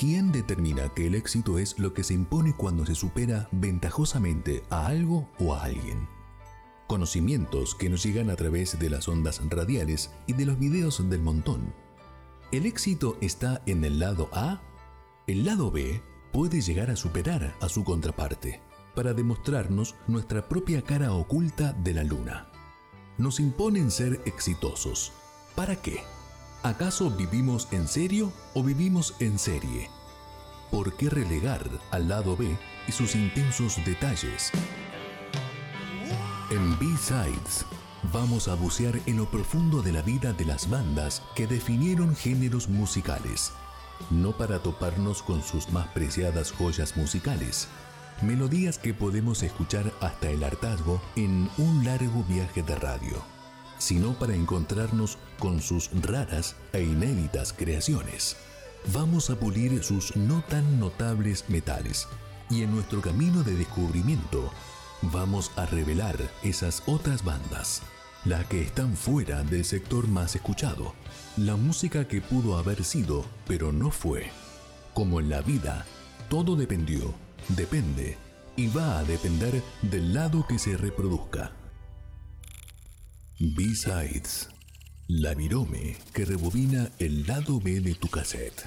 ¿Quién determina que el éxito es lo que se impone cuando se supera ventajosamente a algo o a alguien? Conocimientos que nos llegan a través de las ondas radiales y de los videos del montón. ¿El éxito está en el lado A? El lado B puede llegar a superar a su contraparte para demostrarnos nuestra propia cara oculta de la luna. Nos imponen ser exitosos. ¿Para qué? ¿Acaso vivimos en serio o vivimos en serie? ¿Por qué relegar al lado B y sus intensos detalles? En B-Sides vamos a bucear en lo profundo de la vida de las bandas que definieron géneros musicales, no para toparnos con sus más preciadas joyas musicales, melodías que podemos escuchar hasta el hartazgo en un largo viaje de radio sino para encontrarnos con sus raras e inéditas creaciones. Vamos a pulir sus no tan notables metales y en nuestro camino de descubrimiento vamos a revelar esas otras bandas, las que están fuera del sector más escuchado, la música que pudo haber sido pero no fue. Como en la vida, todo dependió, depende y va a depender del lado que se reproduzca. B-Sides. La virome que rebobina el lado B de tu cassette.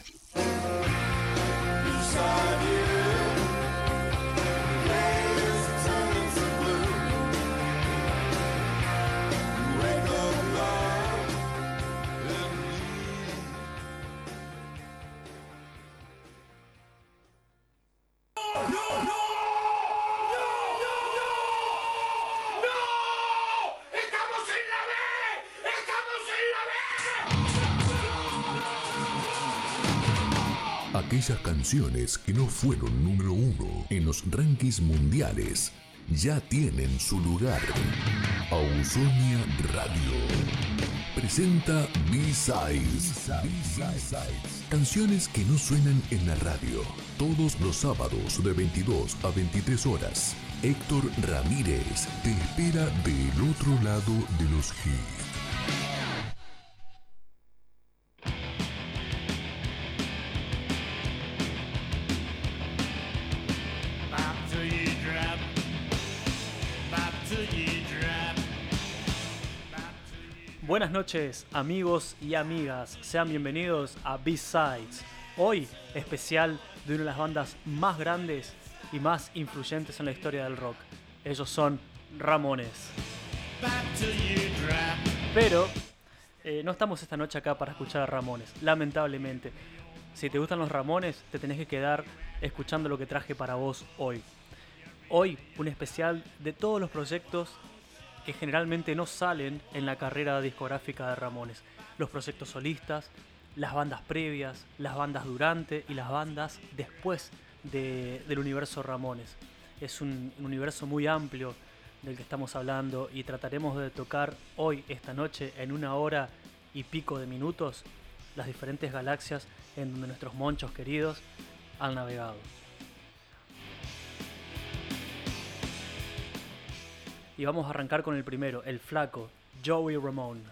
Canciones que no fueron número uno en los rankings mundiales ya tienen su lugar. Ausonia Radio presenta B-Sides. Canciones que no suenan en la radio. Todos los sábados de 22 a 23 horas. Héctor Ramírez te espera del otro lado de los hits. Buenas noches amigos y amigas, sean bienvenidos a B-Sides. Hoy especial de una de las bandas más grandes y más influyentes en la historia del rock. Ellos son Ramones. Pero eh, no estamos esta noche acá para escuchar a Ramones, lamentablemente. Si te gustan los Ramones, te tenés que quedar escuchando lo que traje para vos hoy. Hoy un especial de todos los proyectos que generalmente no salen en la carrera discográfica de Ramones. Los proyectos solistas, las bandas previas, las bandas durante y las bandas después del universo Ramones. Es un, un universo muy amplio del que estamos hablando y trataremos de tocar hoy, esta noche, en una hora y pico de minutos, las diferentes galaxias en donde nuestros monchos queridos han navegado. Y vamos a arrancar con el primero, el flaco, Joey Ramone,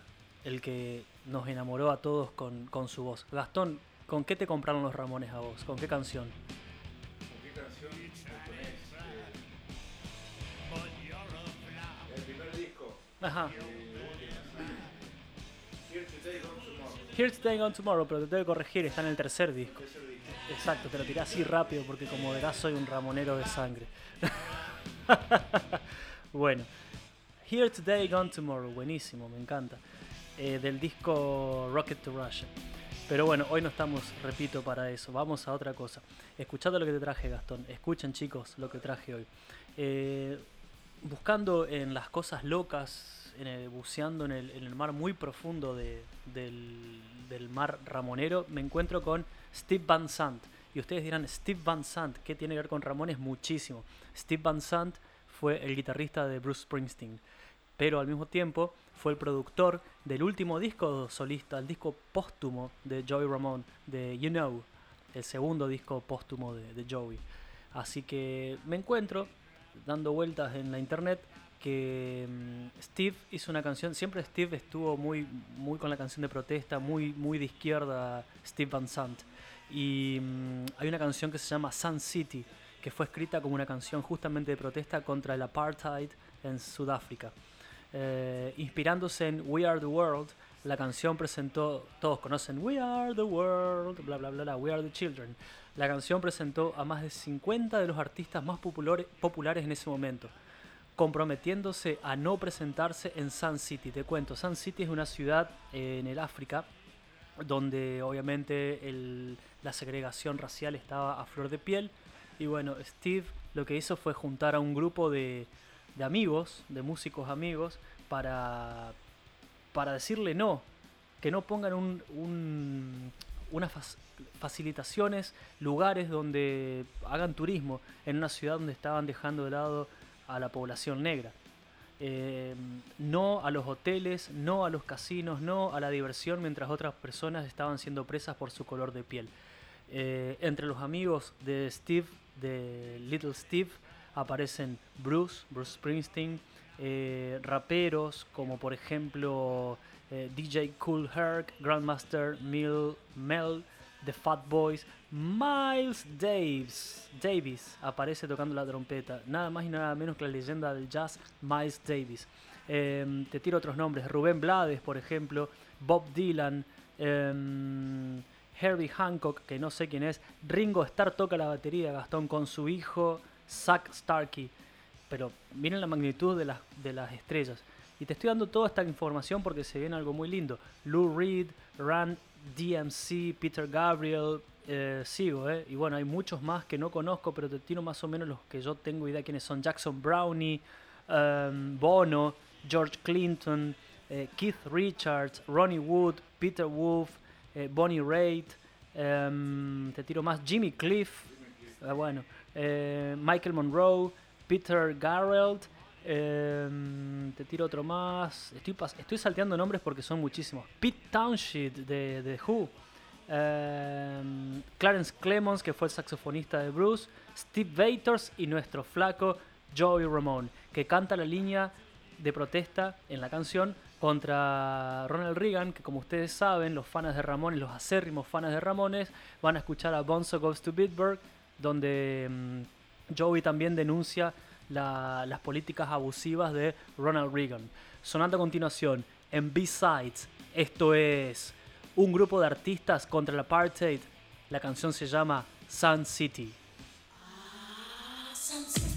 el que nos enamoró a todos con, su voz. Gastón, ¿con qué te compraron los Ramones a vos? ¿Con qué canción? ¿Con qué canción? el primer disco. Ajá. Here Today Gone Tomorrow. Today Gone Tomorrow, pero te tengo que corregir, está en el tercer disco. Exacto, te lo tiré así rápido porque como verás soy un ramonero de sangre. Bueno, Here Today, Gone Tomorrow, buenísimo, me encanta. Eh, del disco Rocket to Russia. Pero bueno, hoy no estamos, repito, para eso. Vamos a otra cosa. Escuchando lo que te traje, Gastón. Escuchen, chicos, lo que traje hoy. Eh, buscando en las cosas locas, buceando en el, mar muy profundo del, del, mar ramonero, me encuentro con Steve Van Sant. Y ustedes dirán, Steve Van Sant, ¿qué tiene que ver con Ramones? Muchísimo. Steve Van Sant fue el guitarrista de Bruce Springsteen, pero al mismo tiempo fue el productor del último disco solista, el disco póstumo de Joey Ramone, de You Know, el segundo disco póstumo de, Joey. Así que me encuentro dando vueltas en la internet que mm, Steve hizo una canción, siempre Steve estuvo muy, muy con la canción de protesta, muy, muy de izquierda, Steve Van Sant. Y mm, hay una canción que se llama Sun City, que fue escrita como una canción justamente de protesta contra el apartheid en Sudáfrica. Eh, inspirándose en We Are the World, la canción presentó, todos conocen We Are the World, bla bla bla, bla We Are the Children. La canción presentó a más de 50 de los artistas más populares, en ese momento, comprometiéndose a no presentarse en Sun City. Te cuento, Sun City es una ciudad en el África donde obviamente el, la segregación racial estaba a flor de piel. Y bueno, Steve lo que hizo fue juntar a un grupo de, amigos, de músicos amigos, para, para decirle no, que no pongan un, un, unas fac- facilitaciones, lugares donde hagan turismo en una ciudad donde estaban dejando de lado a la población negra. Eh, no a los hoteles, no a los casinos, no a la diversión, mientras otras personas estaban siendo presas por su color de piel. Eh, entre los amigos de Steve, de Little Steve, aparecen Bruce, Bruce Springsteen, eh, raperos como por ejemplo eh, DJ Cool Herc, Grandmaster Mil, Mel, The Fat Boys, Miles Davis, Davis aparece tocando la trompeta, nada más y nada menos que la leyenda del jazz Miles Davis. Eh, te tiro otros nombres, Rubén Blades, por ejemplo, Bob Dylan, em, Herbie Hancock, que no sé quién es, Ringo Starr toca la batería, Gastón, con su hijo Zack Starkey. Pero miren la magnitud de las, de las estrellas. Y te estoy dando toda esta información porque se viene algo muy lindo. Lou Reed, Rand DMC, Peter Gabriel, eh, sigo, ¿eh? Y bueno, hay muchos más que no conozco, pero te tiro más o menos los que yo tengo idea quiénes son. Jackson Brownie, em, Bono, George Clinton, eh, Keith Richards, Ronnie Wood, Peter Wolf, eh, Bonnie Raitt, em, te tiro más, Jimmy Cliff, ah, bueno, eh, Michael Monroe, Peter Garrett, em, te tiro otro más, estoy, estoy salteando nombres porque son muchísimos, Pete Townshend de, de Who, em, Clarence Clemons que fue el saxofonista de Bruce, Steve Vators y nuestro flaco Joey Ramone, que canta la línea de protesta en la canción contra Ronald Reagan, que como ustedes saben, los fans de Ramones, los acérrimos fans de Ramones, van a escuchar a Bonzo Goes to Bitburg, donde mm, Joey también denuncia la- las políticas abusivas de Ronald Reagan. Sonando a continuación, en B-Sides, esto es un grupo de artistas contra el apartheid, la canción se llama Sun City. We're rockers and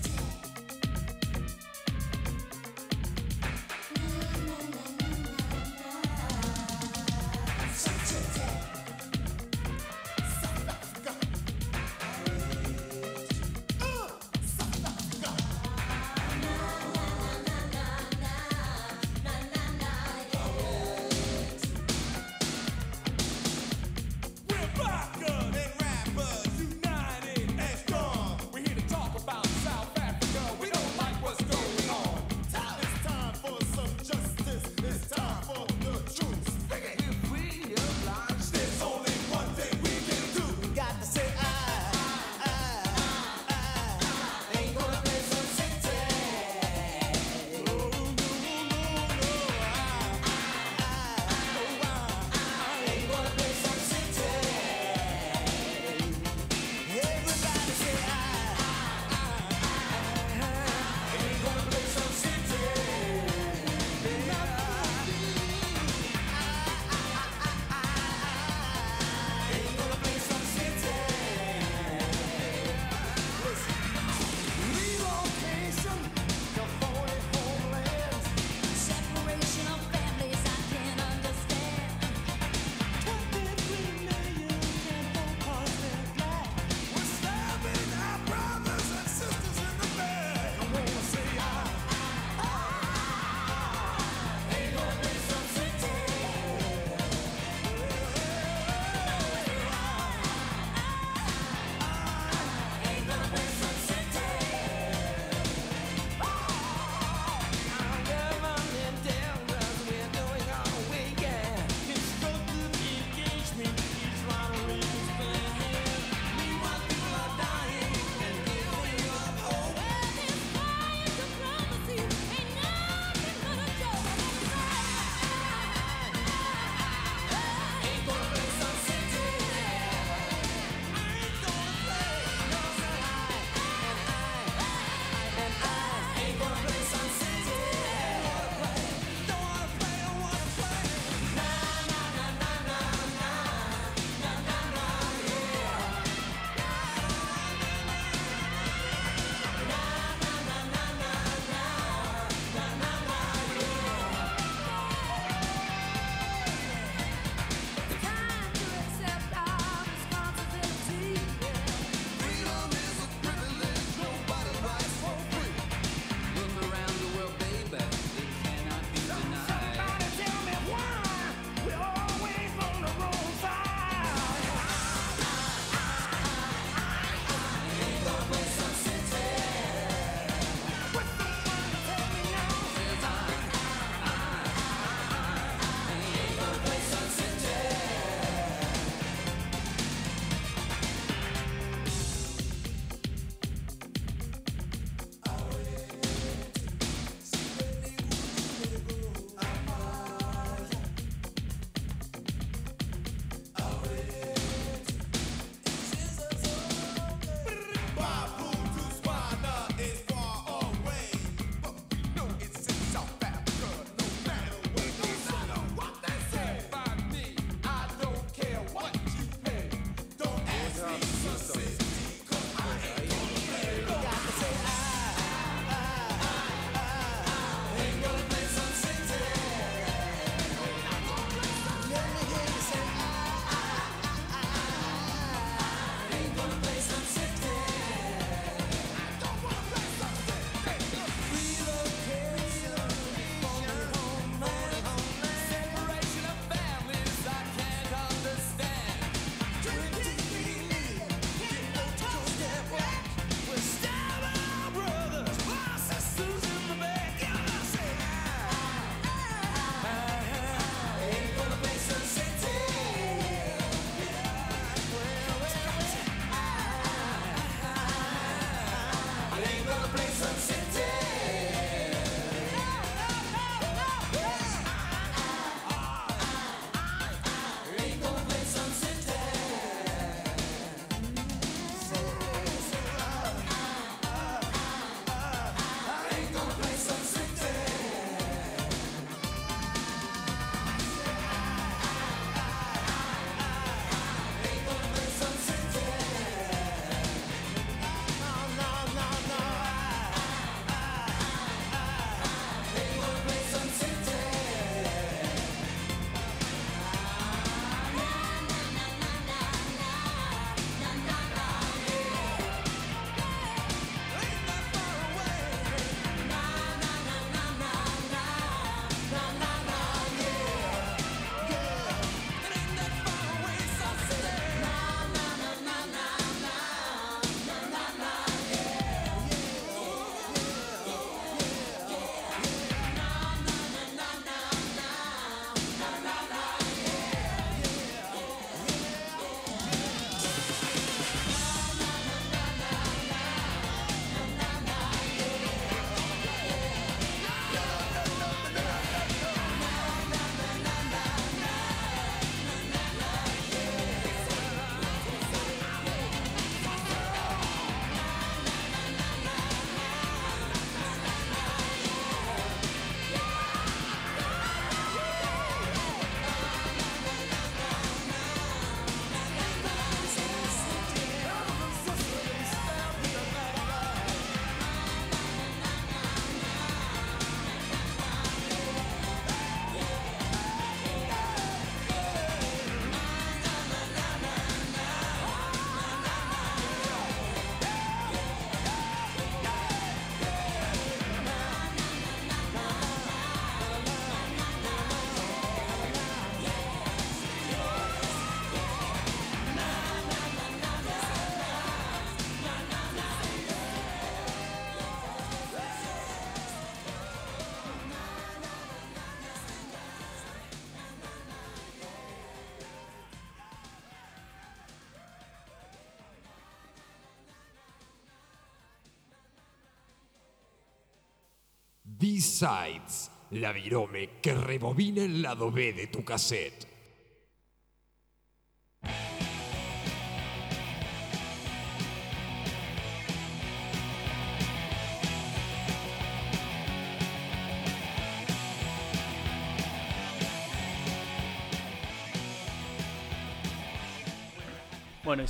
B-Sides, la virome que rebobina el lado B de tu cassette.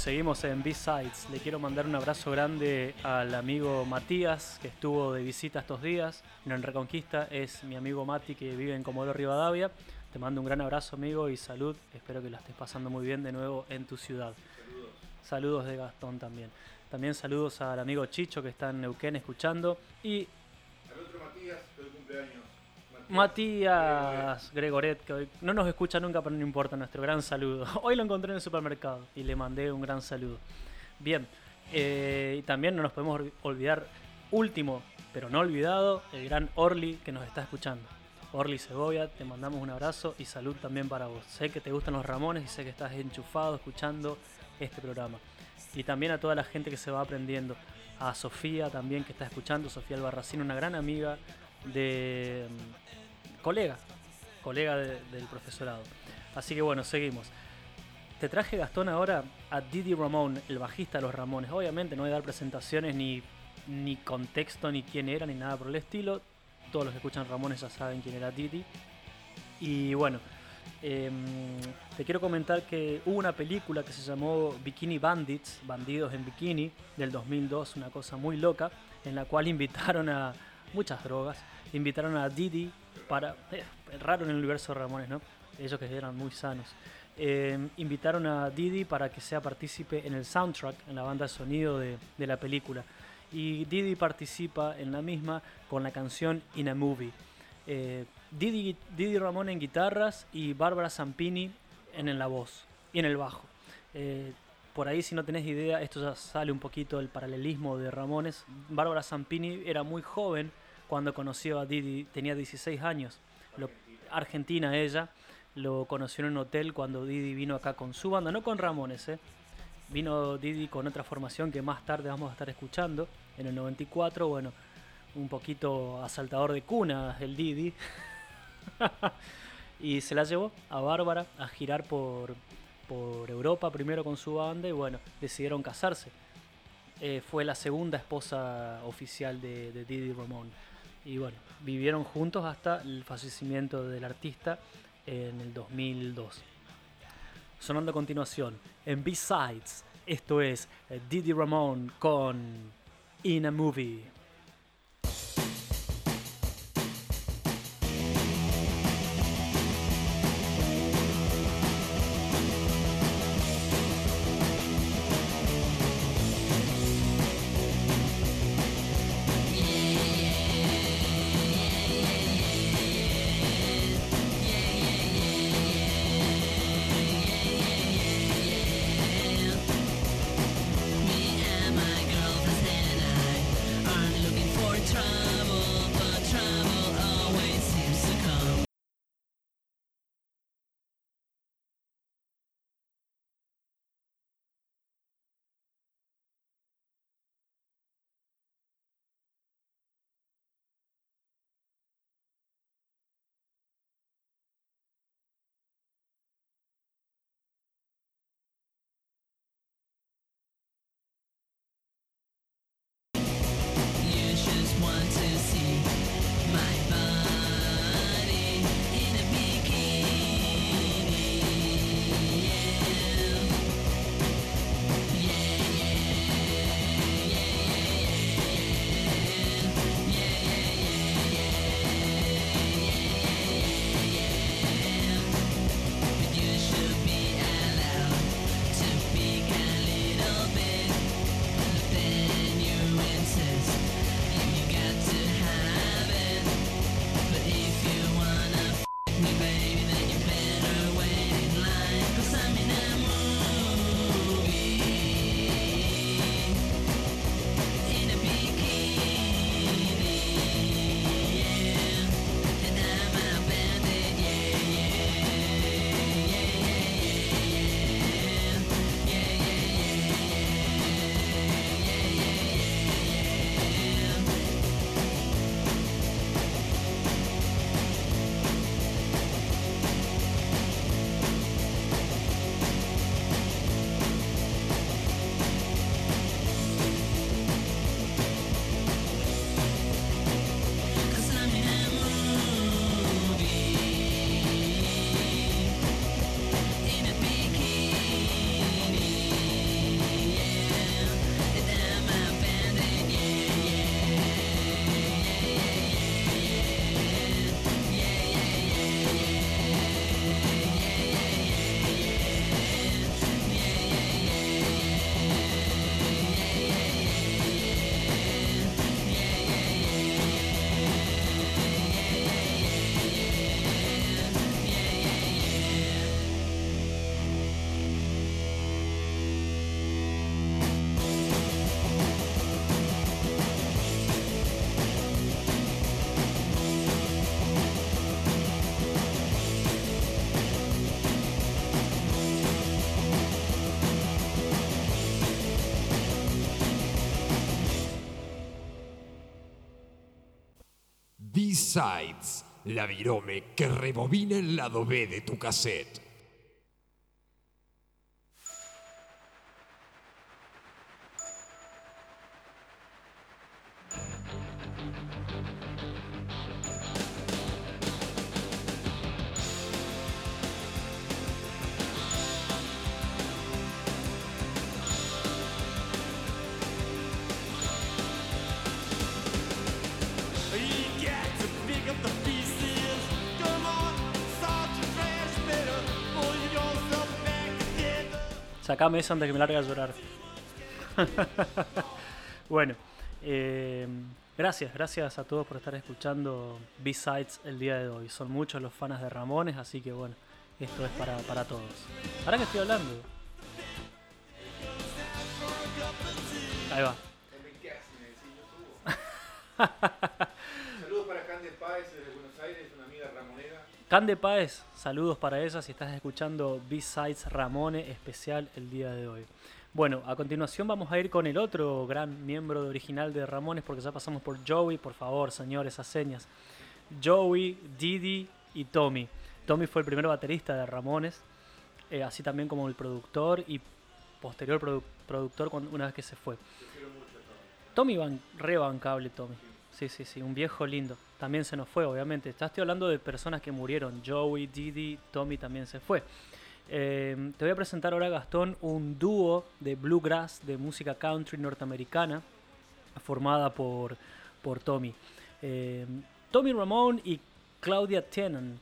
Seguimos en B-Sides. Le quiero mandar un abrazo grande al amigo Matías, que estuvo de visita estos días en Reconquista. Es mi amigo Mati, que vive en Comodoro Rivadavia. Te mando un gran abrazo, amigo, y salud. Espero que la estés pasando muy bien de nuevo en tu ciudad. Saludos de Gastón también. También saludos al amigo Chicho, que está en Neuquén escuchando. Y Matías, del cumpleaños. Matías Gregoret, que hoy no nos escucha nunca, pero no importa, nuestro gran saludo. Hoy lo encontré en el supermercado y le mandé un gran saludo. Bien, eh, y también no nos podemos olvi- olvidar, último, pero no olvidado, el gran Orly que nos está escuchando. Orly Segovia, te mandamos un abrazo y salud también para vos. Sé que te gustan los Ramones y sé que estás enchufado escuchando este programa. Y también a toda la gente que se va aprendiendo. A Sofía también que está escuchando, Sofía Albarracín, una gran amiga de mm, colega, colega de- del profesorado. Así que bueno, seguimos. Te traje Gastón ahora a Didi Ramón, el bajista de los Ramones. Obviamente no voy a dar presentaciones ni, ni contexto, ni quién era, ni nada por el estilo. Todos los que escuchan Ramones ya saben quién era Didi. Y bueno, em, te quiero comentar que hubo una película que se llamó Bikini Bandits, Bandidos en Bikini, del 2002, una cosa muy loca, en la cual invitaron a muchas drogas, invitaron a Didi para... eh, raro en el universo de Ramones, ¿no? Ellos que eran muy sanos. Eh, invitaron a Didi para que sea partícipe en el soundtrack, en la banda de sonido de, la película. Y Didi participa en la misma con la canción In a Movie. Eh, Didi, Didi Ramón en guitarras y Bárbara Zampini en, la voz y en el bajo. Eh, por ahí, si no tenés idea, esto ya sale un poquito del paralelismo de Ramones. Bárbara Zampini era muy joven cuando conoció a Didi, tenía 16 años. Argentina ella, lo conoció en un hotel cuando Didi vino acá con su banda, no con Ramones, ¿eh? Vino Didi con otra formación que más tarde vamos a estar escuchando, en el 94, bueno, un poquito asaltador de cuna el Didi. y se la llevó a Bárbara a girar por, por Europa primero con su banda y bueno, decidieron casarse. Eh, fue la segunda esposa oficial de, de Didi Ramón. Y bueno, vivieron juntos hasta el fallecimiento del artista en el 2002. Sonando a continuación, en B-Sides, esto es eh, Didi Ramón con In a Movie. B-Sides, la virome que rebobina el lado B de tu cassette. Sacame eso antes que me largue a llorar. bueno, eh, gracias, gracias a todos por estar escuchando B-Sides el día de hoy. Son muchos los fans de Ramones, así que bueno, esto es para, para todos. Ahora que estoy hablando. Ahí va. Saludos para Cande Páez desde Buenos Aires, una amiga ramonera. Cande Páez, saludos para ella si estás escuchando B-Sides Ramone especial el día de hoy. Bueno, a continuación vamos a ir con el otro gran miembro original de Ramones porque ya pasamos por Joey, por favor, señores, esas señas. Joey, Didi y Tommy. Tommy fue el primer baterista de Ramones, eh, así también como el productor y posterior produ- productor cuando, una vez que se fue. Tommy van, re bancable, Tommy. Sí, sí, sí, un viejo lindo. También se nos fue, obviamente. Estoy hablando de personas que murieron. Joey, Didi, Tommy también se fue. Eh, te voy a presentar ahora, Gastón, un dúo de bluegrass de música country norteamericana formada por, por Tommy. Eh, Tommy Ramone y Claudia Tennant.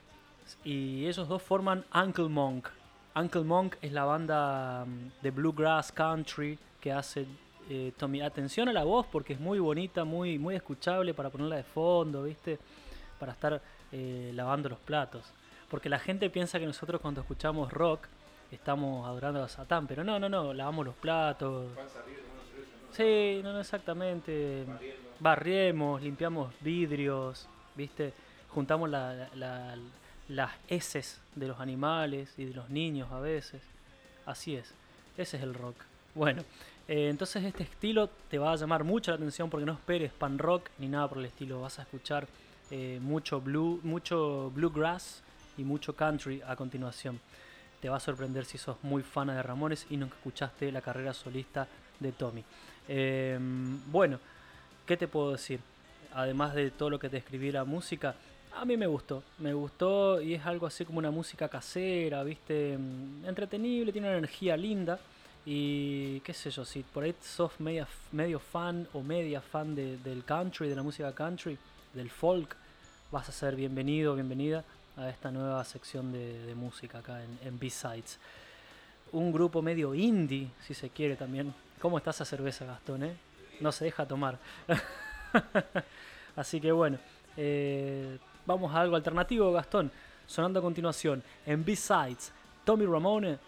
Y ellos dos forman Uncle Monk. Uncle Monk es la banda mm, de bluegrass country que hace eh, Tommy. Atención a la voz porque es muy bonita, muy, muy escuchable para ponerla de fondo, ¿viste? Para estar eh, lavando los platos. Porque la gente piensa que nosotros cuando escuchamos rock estamos adorando a Satán, pero no, no, no, lavamos los platos. Sí, no, no exactamente. Barriemos, limpiamos vidrios, ¿viste? Juntamos la- la- las heces de los animales y de los niños a veces. Así es, ese es el rock. Bueno, eh, entonces este estilo te va a llamar mucho la atención porque no esperes pan rock ni nada por el estilo. Vas a escuchar eh, mucho blue, mucho bluegrass y mucho country a continuación. Te va a sorprender si sos muy fan de Ramones y nunca escuchaste la carrera solista de Tommy. Eh, bueno, ¿qué te puedo decir? Además de todo lo que te escribí la música, a mí me gustó, me gustó y es algo así como una música casera, viste, Mm, entretenible, tiene una energía linda y qué sé yo, si por ahí sos medio fan o media fan de- del country, de la música country, del folk, vas a ser bienvenido, bienvenida a esta nueva sección de, de música acá en, en B-Sides. Un grupo medio indie, si se quiere también. ¿Cómo está esa cerveza, Gastón? eh? No se deja tomar. Así que bueno, eh, vamos a algo alternativo, Gastón. Sonando a continuación, en B-Sides, Tommy Ramone,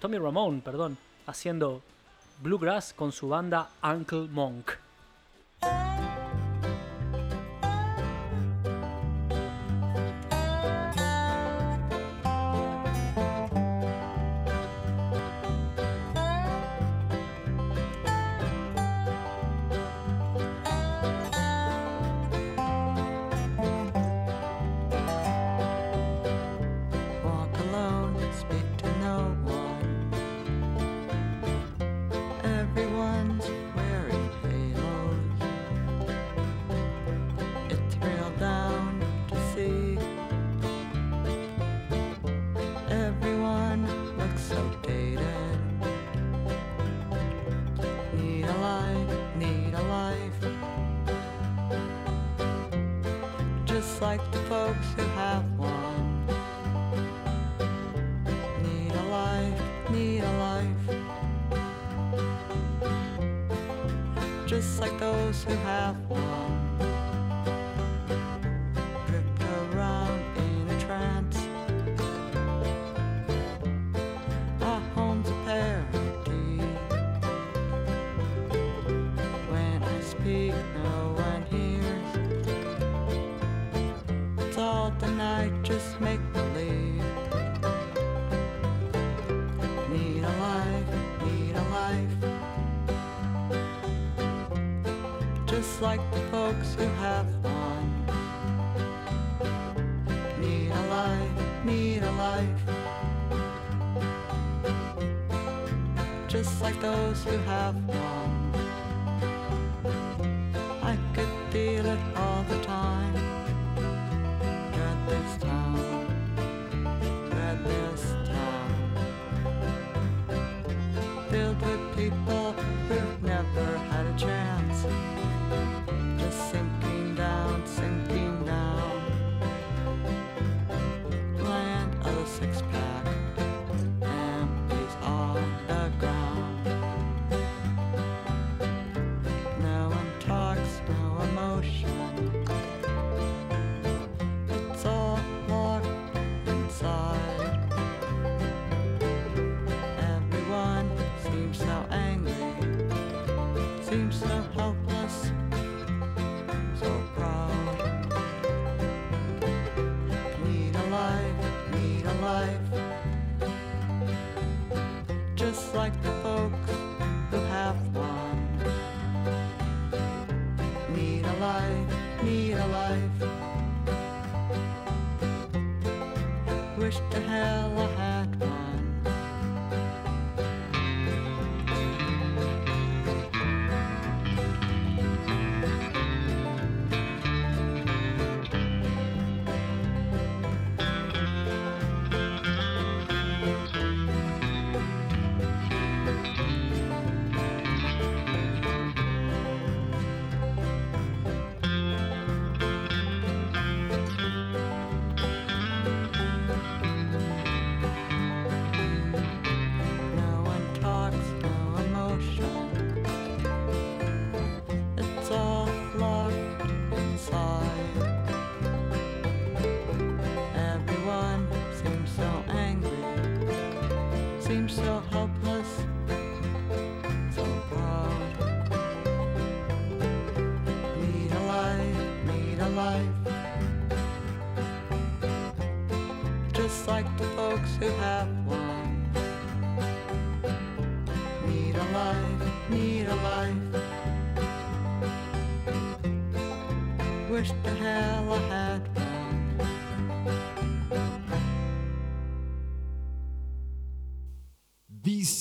Tommy Ramone, perdón, haciendo bluegrass con su banda Uncle Monk.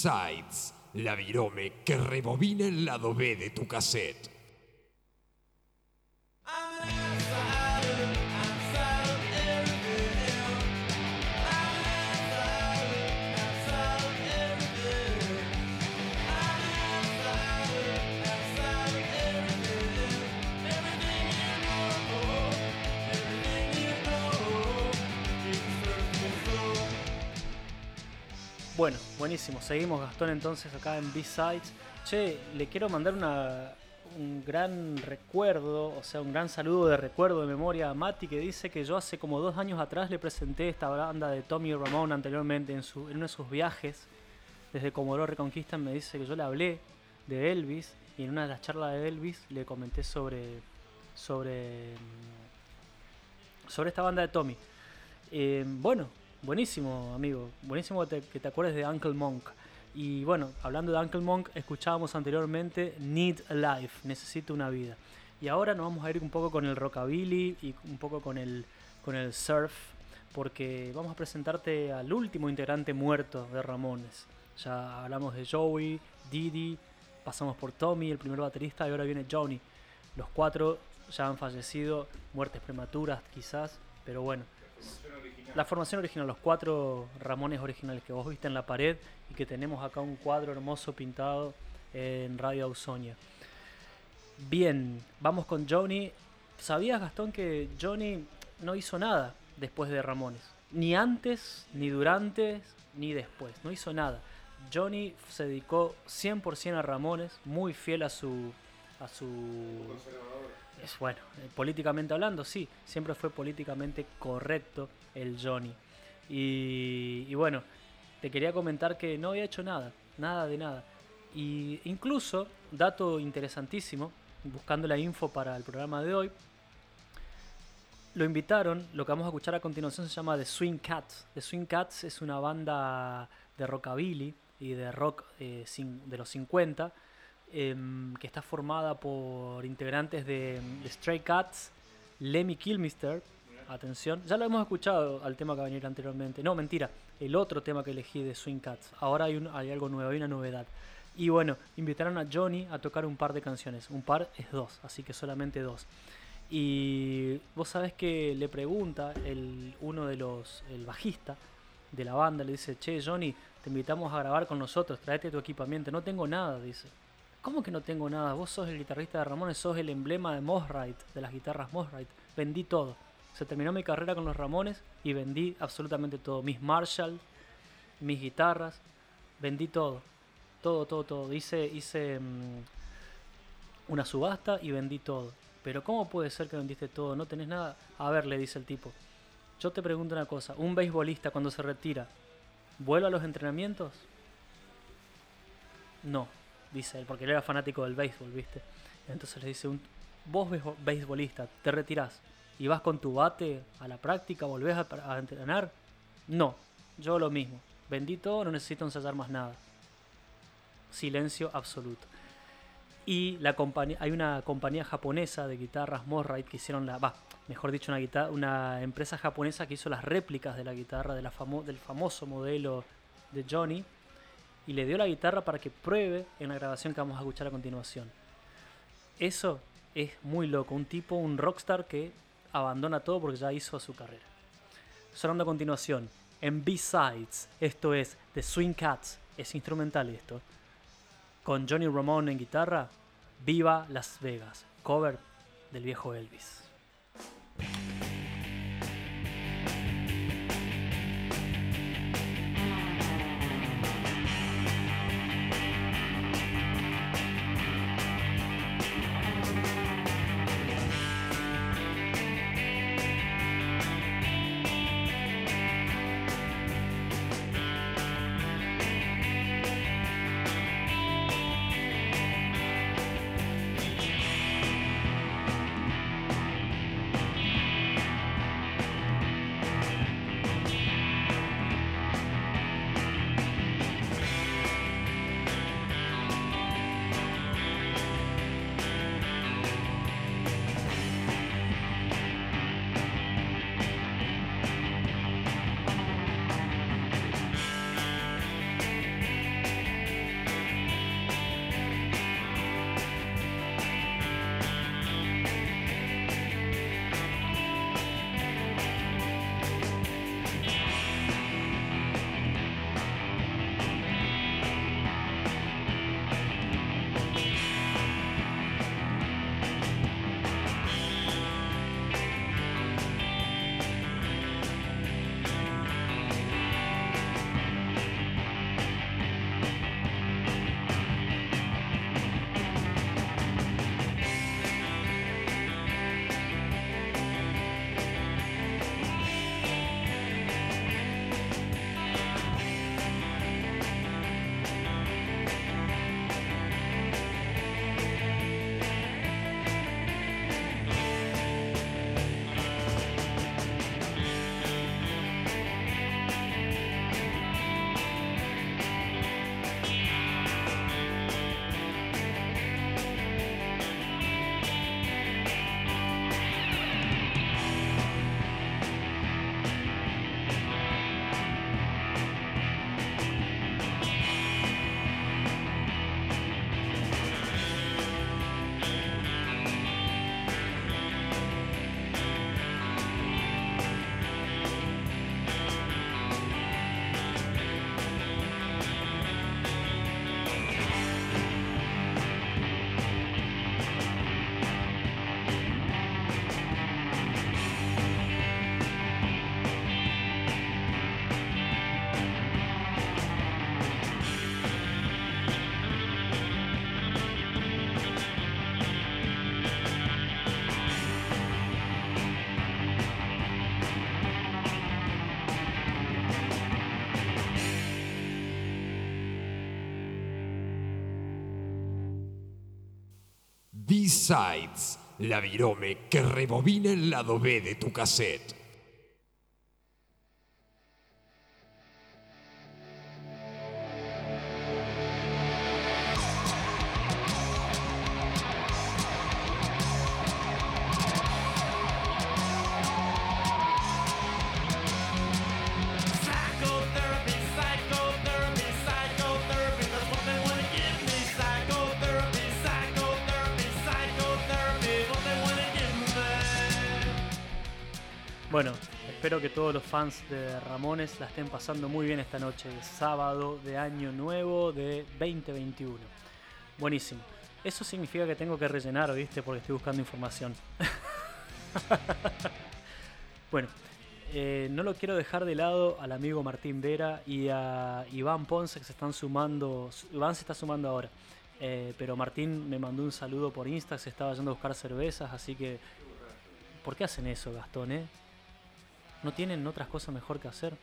B-Sides, la virome que rebobina el lado B de tu cassette. Buenísimo. Seguimos Gastón entonces acá en B-Sides. Che, le quiero mandar una, un gran recuerdo, o sea, un gran saludo de recuerdo de memoria a Mati que dice que yo hace como dos años atrás le presenté esta banda de Tommy Ramón anteriormente en, su, en uno de sus viajes. Desde Comodoro Reconquista me dice que yo le hablé de Elvis y en una de las charlas de Elvis le comenté sobre sobre mm, sobre esta banda de Tommy. Eh, bueno, buenísimo, amigo. Buenísimo te, que te acuerdes de Uncle Monk. Y bueno, hablando de Uncle Monk, escuchábamos anteriormente Need a Life, Necesito una vida. Y ahora nos vamos a ir un poco con el rockabilly y un poco con el, con el surf, porque vamos a presentarte al último integrante muerto de Ramones. Ya hablamos de Joey, Didi, pasamos por Tommy, el primer baterista, y ahora viene Johnny. Los cuatro ya han fallecido, muertes prematuras quizás, pero bueno. La formación original, los cuatro Ramones originales que vos viste en la pared y que tenemos acá un cuadro hermoso pintado en Radio Ausonia. Bien, vamos con Johnny. ¿Sabías, Gastón, que Johnny no hizo nada después de Ramones? Ni antes, ni durante, ni después. No hizo nada. Johnny se dedicó 100% a Ramones, muy fiel a su... A su es bueno, eh, políticamente hablando, sí, siempre fue políticamente correcto el Johnny. Y, bueno, te quería comentar que no había hecho nada, nada de nada. Y incluso, dato interesantísimo, buscando la info para el programa de hoy, lo invitaron, lo que vamos a escuchar a continuación se llama The Swing Cats. The Swing Cats es una banda de rockabilly y de rock eh, de los 50 em, que está formada por integrantes de, Stray Cats, Lemmy Kilmister, atención. Ya lo hemos escuchado al tema que va a venir anteriormente. No, mentira. El otro tema que elegí de Swing Cats. Ahora hay algo nuevo, hay una novedad. Y bueno, invitaron a Johnny a tocar un par de canciones. Un par es dos, así que solamente dos. Y vos sabés que le pregunta el, uno de los, el bajista de la banda, le dice, che Johnny, te invitamos a grabar con nosotros, tráete tu equipamiento. No tengo nada, dice. ¿Cómo que no tengo nada? Vos sos el guitarrista de Ramones, sos el emblema de Mosrite, de las guitarras Mosrite. Vendí todo. Se terminó mi carrera con los Ramones y vendí absolutamente todo. Mis Marshall, mis guitarras, vendí todo. Todo, todo, todo. Hice, hice mm, una subasta y vendí todo. Pero ¿cómo puede ser que vendiste todo? No tenés nada. A ver, le dice el tipo. Yo te pregunto una cosa. Un beisbolista cuando se retira, ¿vuelve a los entrenamientos? No, dice él, porque él era fanático del béisbol, ¿viste? Entonces le dice, un, vos beisbo- beisbolista, te retirás y vas con tu bate a la práctica, volvés a, a entrenar. No, yo lo mismo. Vendí todo, no necesito ensayar más nada. Silencio absoluto. Y la hay una compañía japonesa de guitarras Morrite que hicieron la, va, mejor dicho, una una empresa japonesa que hizo las réplicas de la guitarra de la famo- del famoso modelo de Johnny y le dio la guitarra para que pruebe en la grabación que vamos a escuchar a continuación. Eso es muy loco, un tipo, un rockstar que abandona todo porque ya hizo su carrera. Sonando a continuación, en B-Sides, esto es The Swing Cats, es instrumental esto, con Johnny Ramone en guitarra, Viva Las Vegas, cover del viejo Elvis. B-Sides, la virome que rebobina el lado B de tu cassette. Los fans de Ramones la estén pasando muy bien esta noche de sábado de año nuevo de 2021. Buenísimo. Eso significa que tengo que rellenar, ¿viste? Porque estoy buscando información. bueno, eh, no lo quiero dejar de lado al amigo Martín Vera y a Iván Ponce que se están sumando. Iván se está sumando ahora. Eh, pero Martín me mandó un saludo por Insta, se estaba yendo a buscar cervezas, así que... ¿Por qué hacen eso, Gastón, eh? ¿No tienen otras cosas mejor que hacer?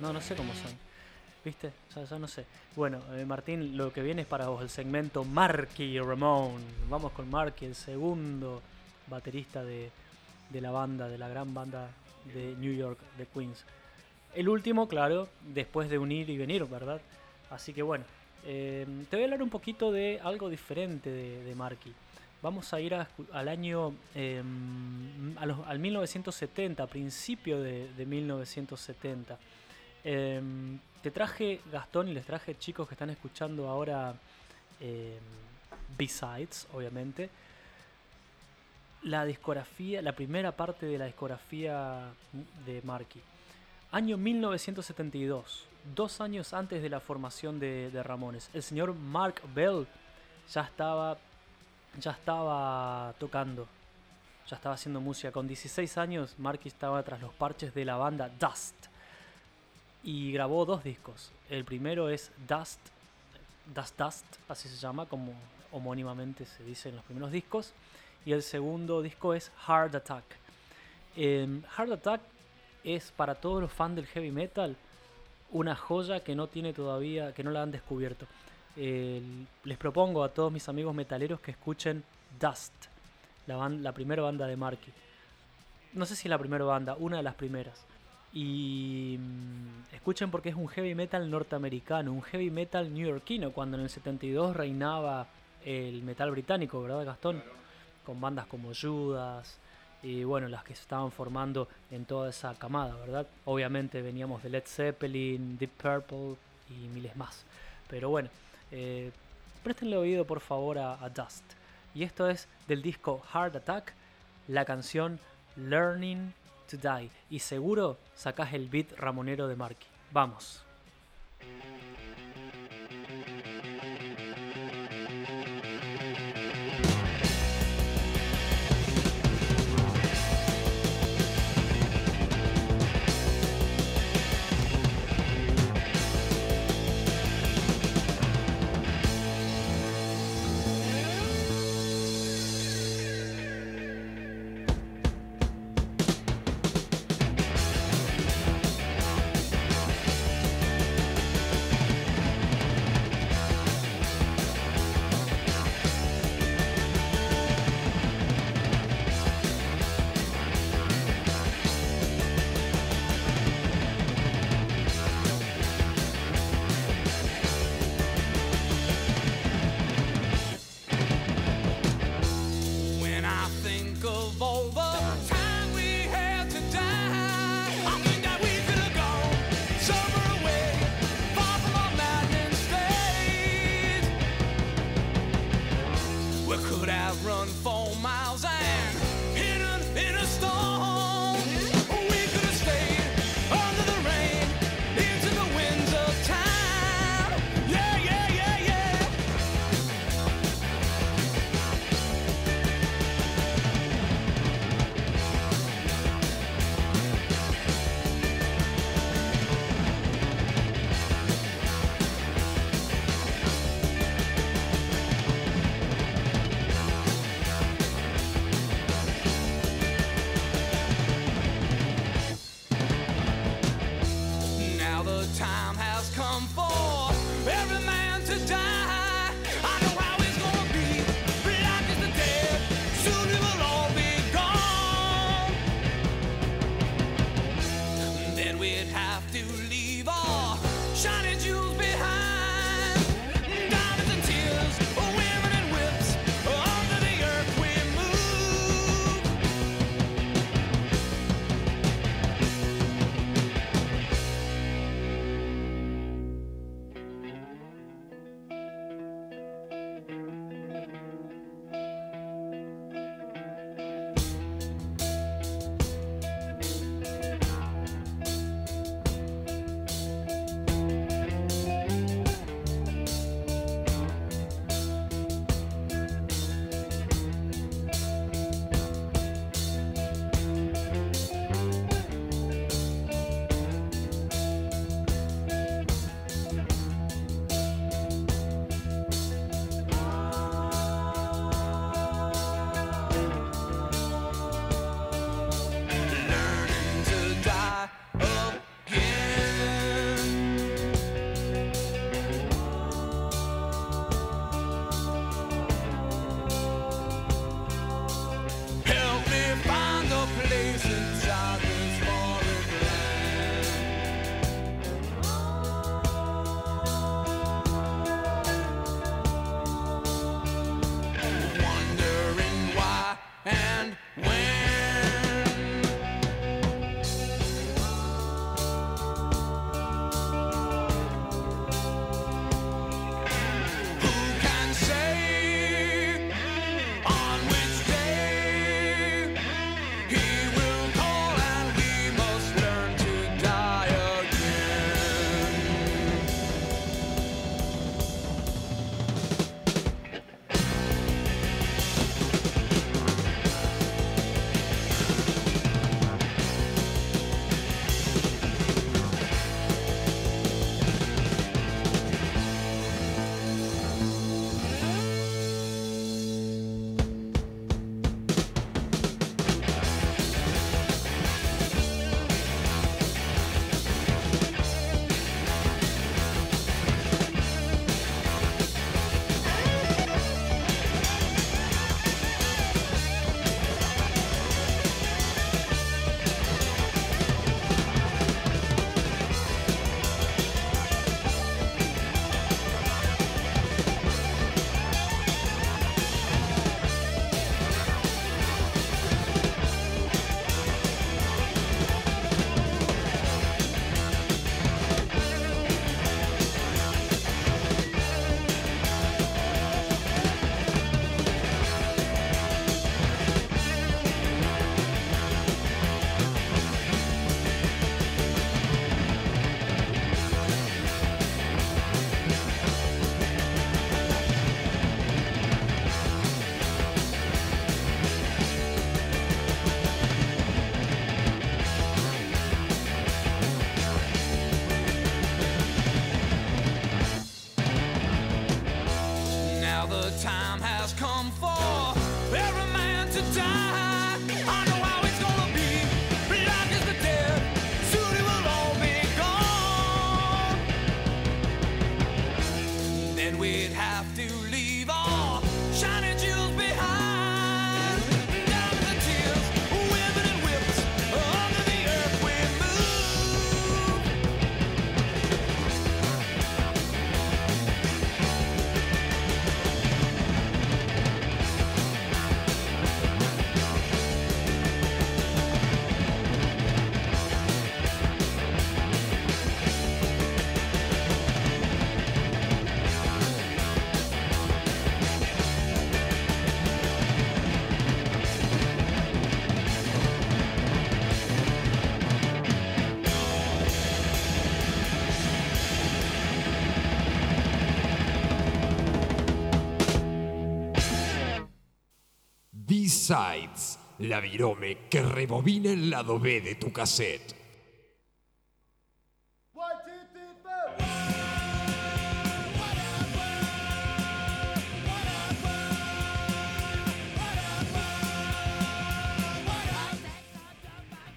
No, no sé cómo son. ¿Viste? Ya, ya no sé. Bueno, eh, Martín, lo que viene es para vos, el segmento Marky Ramón. Vamos con Marky, el segundo baterista de, de la banda, de la gran banda de New York, de Queens. El último, claro, después de unir y venir, ¿verdad? Así que bueno, eh, te voy a hablar un poquito de algo diferente de, de Marky. Vamos a ir al año, eh, a al 1970, principio de, de 1970. Eh, te traje, Gastón, y les traje chicos que están escuchando ahora eh, B-Sides, obviamente. La discografía, la primera parte de la discografía de Marky. Año 1972, dos años antes de la formación de Ramones. El señor Mark Bell ya estaba, ya estaba tocando, ya estaba haciendo música. Con 16 años, Marky estaba tras los parches de la banda Dust y grabó dos discos. El primero es Dust, Dust Dust, así se llama, como homónimamente se dice en los primeros discos. Y el segundo disco es Hard Attack. Em, Hard Attack es para todos los fans del heavy metal una joya que no tiene todavía, que no la han descubierto. Les propongo a todos mis amigos metaleros que escuchen Dust, la, primera banda de Marky. No sé si la primera banda, una de las primeras. Y mm, escuchen porque es un heavy metal norteamericano, un heavy metal neoyorquino, cuando en el 72 reinaba el metal británico, ¿verdad Gastón? Con bandas como Judas y bueno, las que se estaban formando en toda esa camada, ¿verdad? Obviamente veníamos de Led Zeppelin, Deep Purple y miles más. Pero bueno, eh, préstenle oído por favor a, a Dust. Y esto es del disco Hard Attack, la canción Learning to Die. Y seguro sacás el beat ramonero de Marky. Vamos. B-Sides, la virome que rebobina el lado B de tu cassette.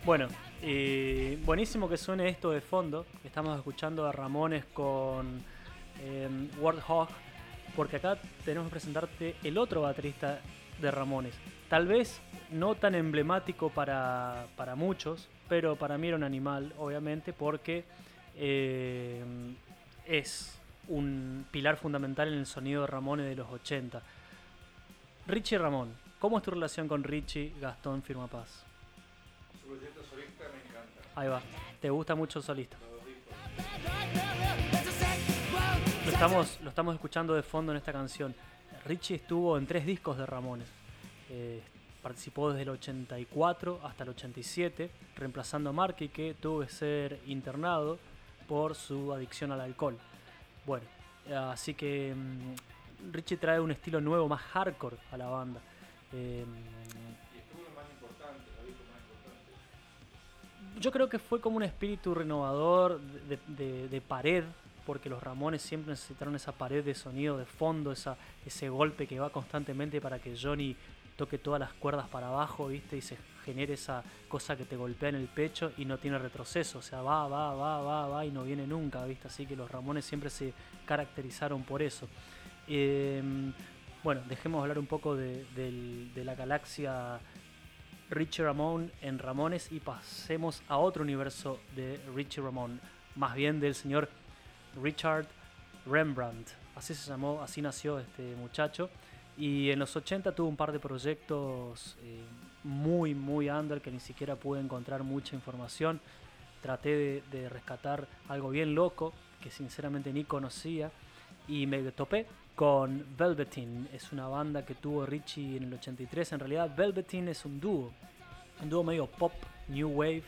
Bueno, eh, buenísimo que suene esto de fondo. Estamos escuchando a Ramones con eh, Warthog, porque acá tenemos que presentarte el otro baterista de Ramones. Tal vez no tan emblemático para, para muchos, pero para mí era un animal, obviamente, porque eh, es un pilar fundamental en el sonido de Ramones de los 80. Richie Ramón, ¿cómo es tu relación con Richie Gastón Firma Paz? Su proyecto solista me encanta. Ahí va. ¿Te gusta mucho el solista? Lo estamos, lo estamos escuchando de fondo en esta canción. Richie estuvo en tres discos de Ramones. Eh, participó desde el 84 hasta el 87, reemplazando a Marky, que tuvo que ser internado por su adicción al alcohol. Bueno, así que mm, Richie trae un estilo nuevo, más hardcore a la banda. Importantes. Yo creo que fue como un espíritu renovador de pared, porque los Ramones siempre necesitaron esa pared de sonido de fondo, esa, ese golpe que va constantemente para que Johnny toque todas las cuerdas para abajo, ¿viste? Y se genere esa cosa que te golpea en el pecho y no tiene retroceso, o sea, va, va, va, va, va y no viene nunca, ¿viste? Así que los Ramones siempre se caracterizaron por eso. Em, bueno, dejemos hablar un poco de, de la galaxia Richie Ramón en Ramones y pasemos a otro universo de Richie Ramón, más bien del señor Richard Rembrandt. Así se llamó, así nació este muchacho. Y en los 80 tuvo un par de proyectos eh, muy, muy under que ni siquiera pude encontrar mucha información. Traté de, de rescatar algo bien loco que sinceramente ni conocía y me topé con Velveteen. Es una banda que tuvo Richie en el 83. En realidad, Velveteen es un dúo, un dúo medio pop, new wave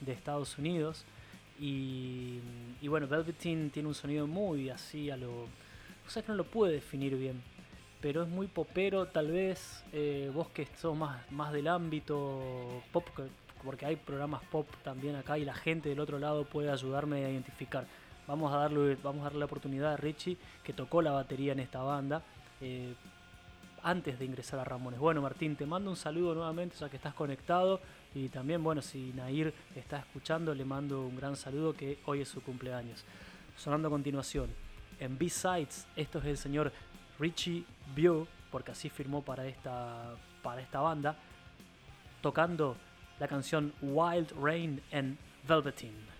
de Estados Unidos. Y, bueno, Velveteen tiene un sonido muy así a lo. O sea que no lo pude definir bien, pero es muy popero. Tal vez eh, vos que sos más, más del ámbito pop, que- porque hay programas pop también acá y la gente del otro lado puede ayudarme a identificar. Vamos a darle, vamos a darle la oportunidad a Richie, que tocó la batería en esta banda. eh, antes de ingresar a Ramones. Bueno, Martín, te mando un saludo nuevamente ya que estás conectado. Y también, bueno, si Nair está escuchando, le mando un gran saludo que hoy es su cumpleaños. Sonando a continuación, en B-Sides, esto es el señor Richie View, porque así firmó para esta, para esta banda, tocando la canción Wild Rain en Velveteen.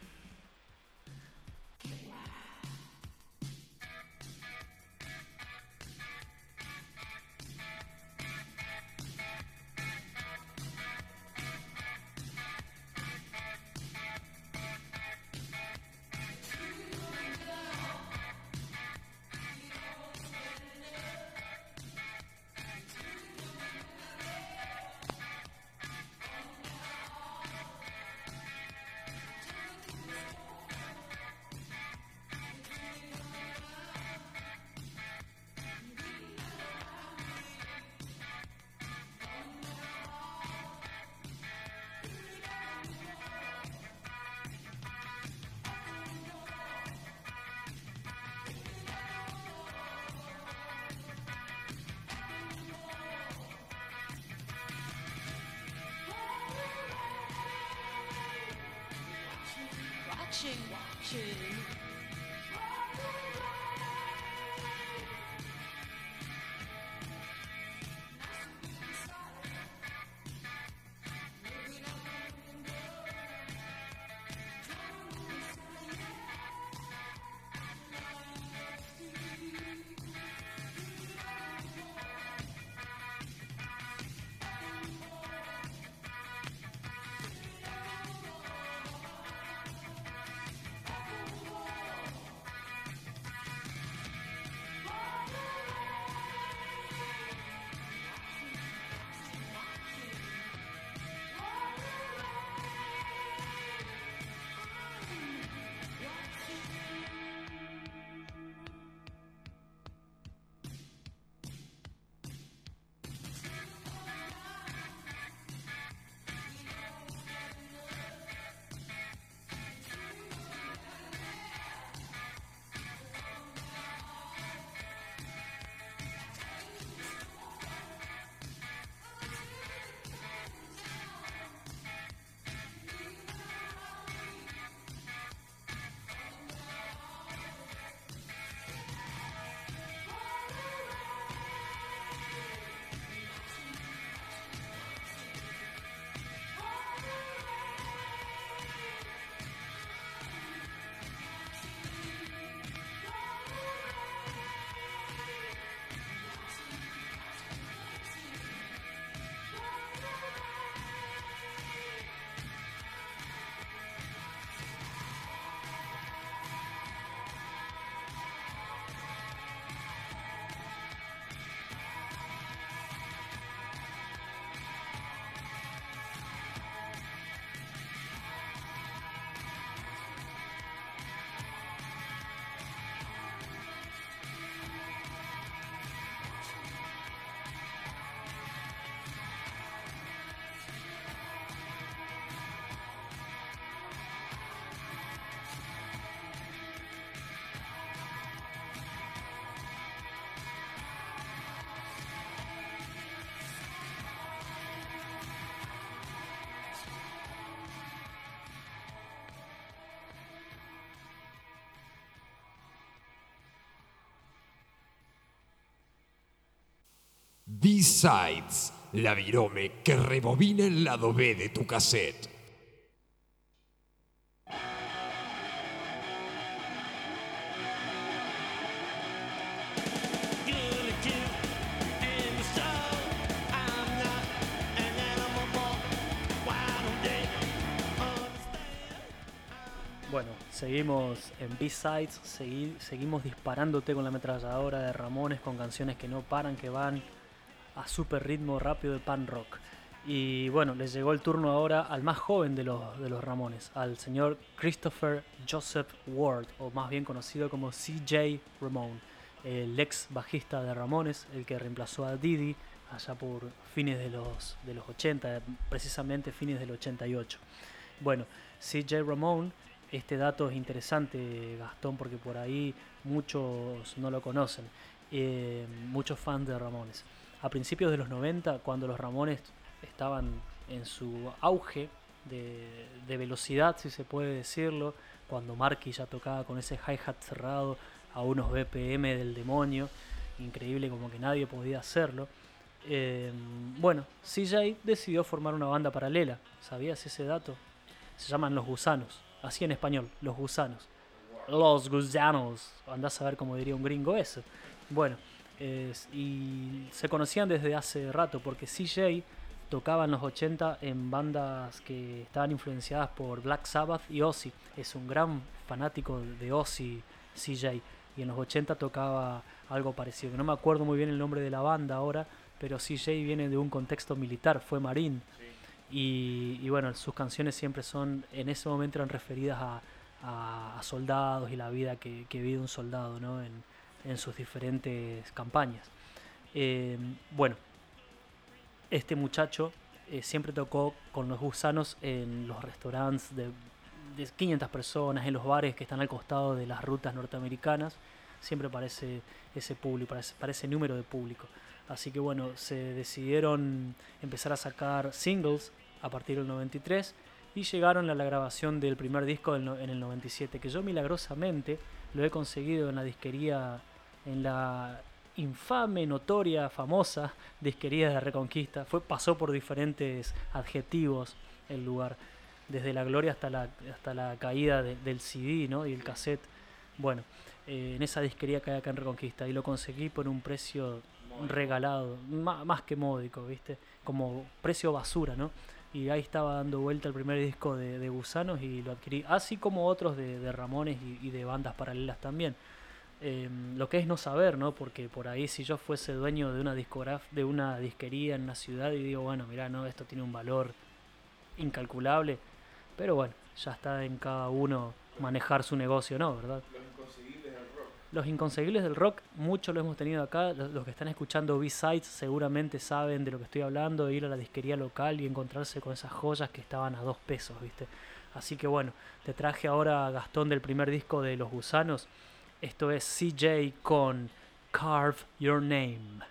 B-Sides, la virome que rebobina el lado B de tu cassette. Bueno, seguimos en B-Sides, segui- seguimos disparándote con la ametralladora de Ramones con canciones que no paran, que van super ritmo rápido de pan rock. Y bueno, les llegó el turno ahora al más joven de los, de los Ramones, al señor Christopher Joseph Ward, o más bien conocido como CJ Ramone, el ex bajista de Ramones, el que reemplazó a Didi allá por fines de los, de los 80, precisamente fines del 88. Bueno, CJ Ramone, este dato es interesante, Gastón, porque por ahí muchos no lo conocen, eh, muchos fans de Ramones. A principios de los 90, cuando los Ramones estaban en su auge de, velocidad, si se puede decirlo, cuando Marky ya tocaba con ese hi-hat cerrado a unos BPM del demonio, increíble como que nadie podía hacerlo. Eh, bueno, CJ decidió formar una banda paralela, ¿sabías ese dato? Se llaman Los Gusanos, así en español, Los Gusanos. Los Gusanos, andás a ver cómo diría un gringo eso. Bueno, es- y se conocían desde hace rato porque CJ tocaba en los 80 en bandas que estaban influenciadas por Black Sabbath y Ozzy. Es un gran fanático de Ozzy, CJ. Y en los 80 tocaba algo parecido. No me acuerdo muy bien el nombre de la banda ahora, pero CJ viene de un contexto militar, fue marín. Y, y bueno, sus canciones siempre son, en ese momento eran referidas a, a- a soldados y la vida que, que vive un soldado ¿no? en, en sus diferentes campañas. Eh, bueno, este muchacho eh, siempre tocó con los gusanos en los restaurantes de, de 500 personas, en los bares que están al costado de las rutas norteamericanas. Siempre aparece ese público, parece, número de público. Así que bueno, se decidieron empezar a sacar singles a partir del 93 y llegaron a la grabación del primer disco en el 97, que yo milagrosamente lo he conseguido en la disquería, en la infame, notoria, famosa disquería de Reconquista. Fue, pasó por diferentes adjetivos el lugar, desde la gloria hasta la, hasta la caída de- del CD ¿no? y el cassette. Bueno, eh, en esa disquería que hay acá en Reconquista y lo conseguí por un precio regalado, más que módico, ¿viste? Como precio basura, ¿no? Y ahí estaba dando vuelta el primer disco de, de Gusanos y lo adquirí, así como otros de, de Ramones y, y de bandas paralelas también. Eh, lo que es no saber, ¿no? Porque por ahí si yo fuese dueño de una discograf de una disquería en una ciudad y digo, bueno, mira, no, esto tiene un valor incalculable, pero bueno, ya está en cada uno manejar su negocio, ¿no? ¿Verdad? Los inconseguibles del rock. Mucho lo hemos tenido acá. Los, que están escuchando B-Sides seguramente saben de lo que estoy hablando, de ir a la disquería local y encontrarse con esas joyas que estaban a dos pesos, ¿viste? Así que bueno, te traje ahora a Gastón del primer disco de Los Gusanos. Esto es CJ con Carve Your Name.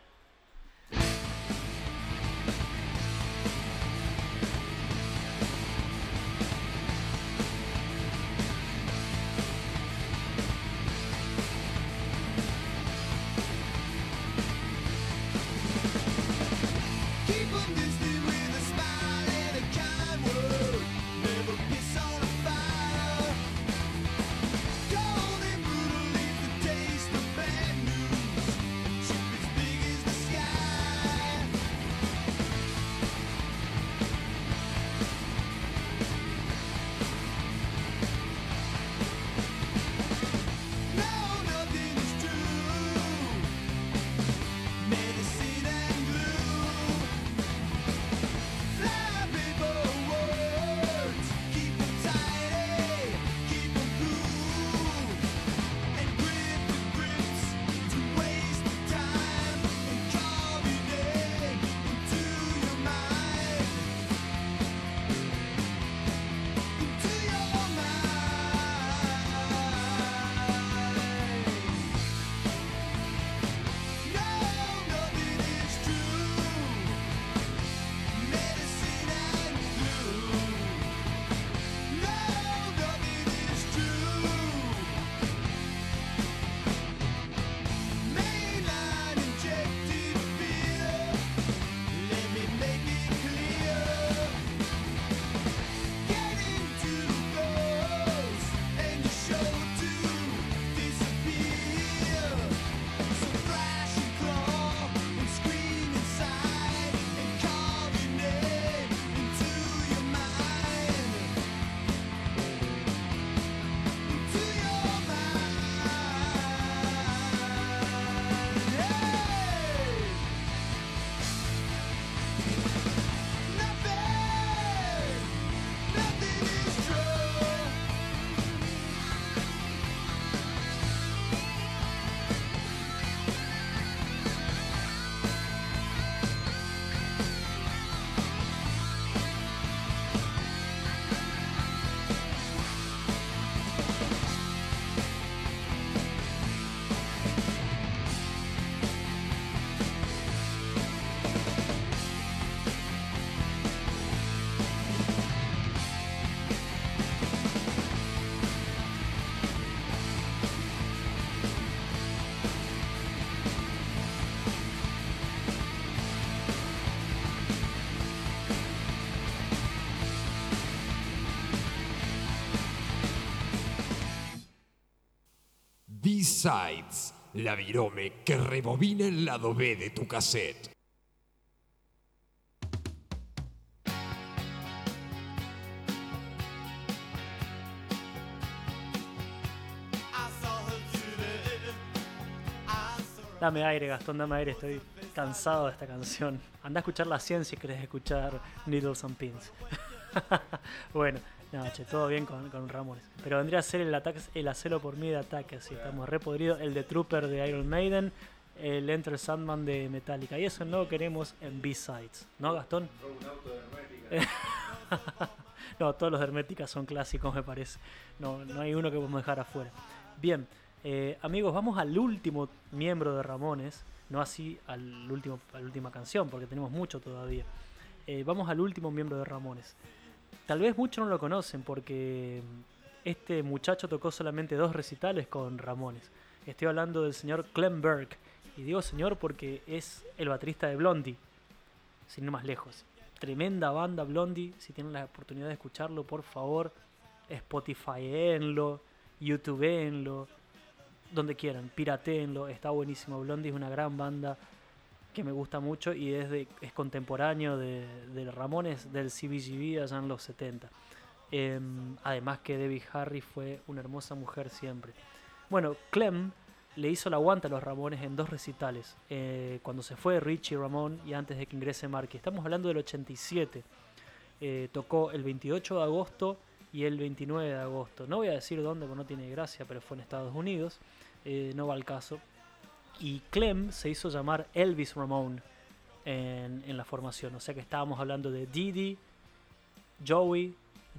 B-Sides, la virome que rebobina el lado B de tu cassette. Dame aire, Gastón, dame aire, estoy cansado de esta canción. Anda a escuchar la ciencia si querés escuchar Needles and Pins. bueno, no, che, todo bien con, con Ramones. Pero vendría a ser el ataque, el hacelo por mí de ataque, así estamos re podridos. El de Trooper de Iron Maiden, el Enter Sandman de Metallica. Y eso no queremos en B-Sides, ¿no, Gastón? Robo un auto de hermética. no, todos los de Hermética son clásicos, me parece. No, no hay uno que podemos dejar afuera. Bien, eh, amigos, vamos al último miembro de Ramones. No así al último, a la última canción, porque tenemos mucho todavía. Eh, vamos al último miembro de Ramones. Tal vez muchos no lo conocen porque este muchacho tocó solamente dos recitales con Ramones. Estoy hablando del señor Clem Burke. Y digo señor porque es el baterista de Blondie, sin ir más lejos. Tremenda banda Blondie, si tienen la oportunidad de escucharlo, por favor, Spotifyenlo, YouTubeenlo, donde quieran, pirateenlo, está buenísimo. Blondie es una gran banda que me gusta mucho y es, de- es contemporáneo de, de Ramones del CBGB allá en los 70. Em, además que Debbie Harry fue una hermosa mujer siempre. Bueno, Clem le hizo la aguanta a los Ramones en dos recitales, eh, cuando se fue Richie Ramón y antes de que ingrese Marky. Estamos hablando del 87. Eh, tocó el 28 de agosto y el 29 de agosto. No voy a decir dónde porque no tiene gracia, pero fue en Estados Unidos. eh, no va al caso. Y Clem se hizo llamar Elvis Ramón en, en la formación. O sea que estábamos hablando de Didi, Joey,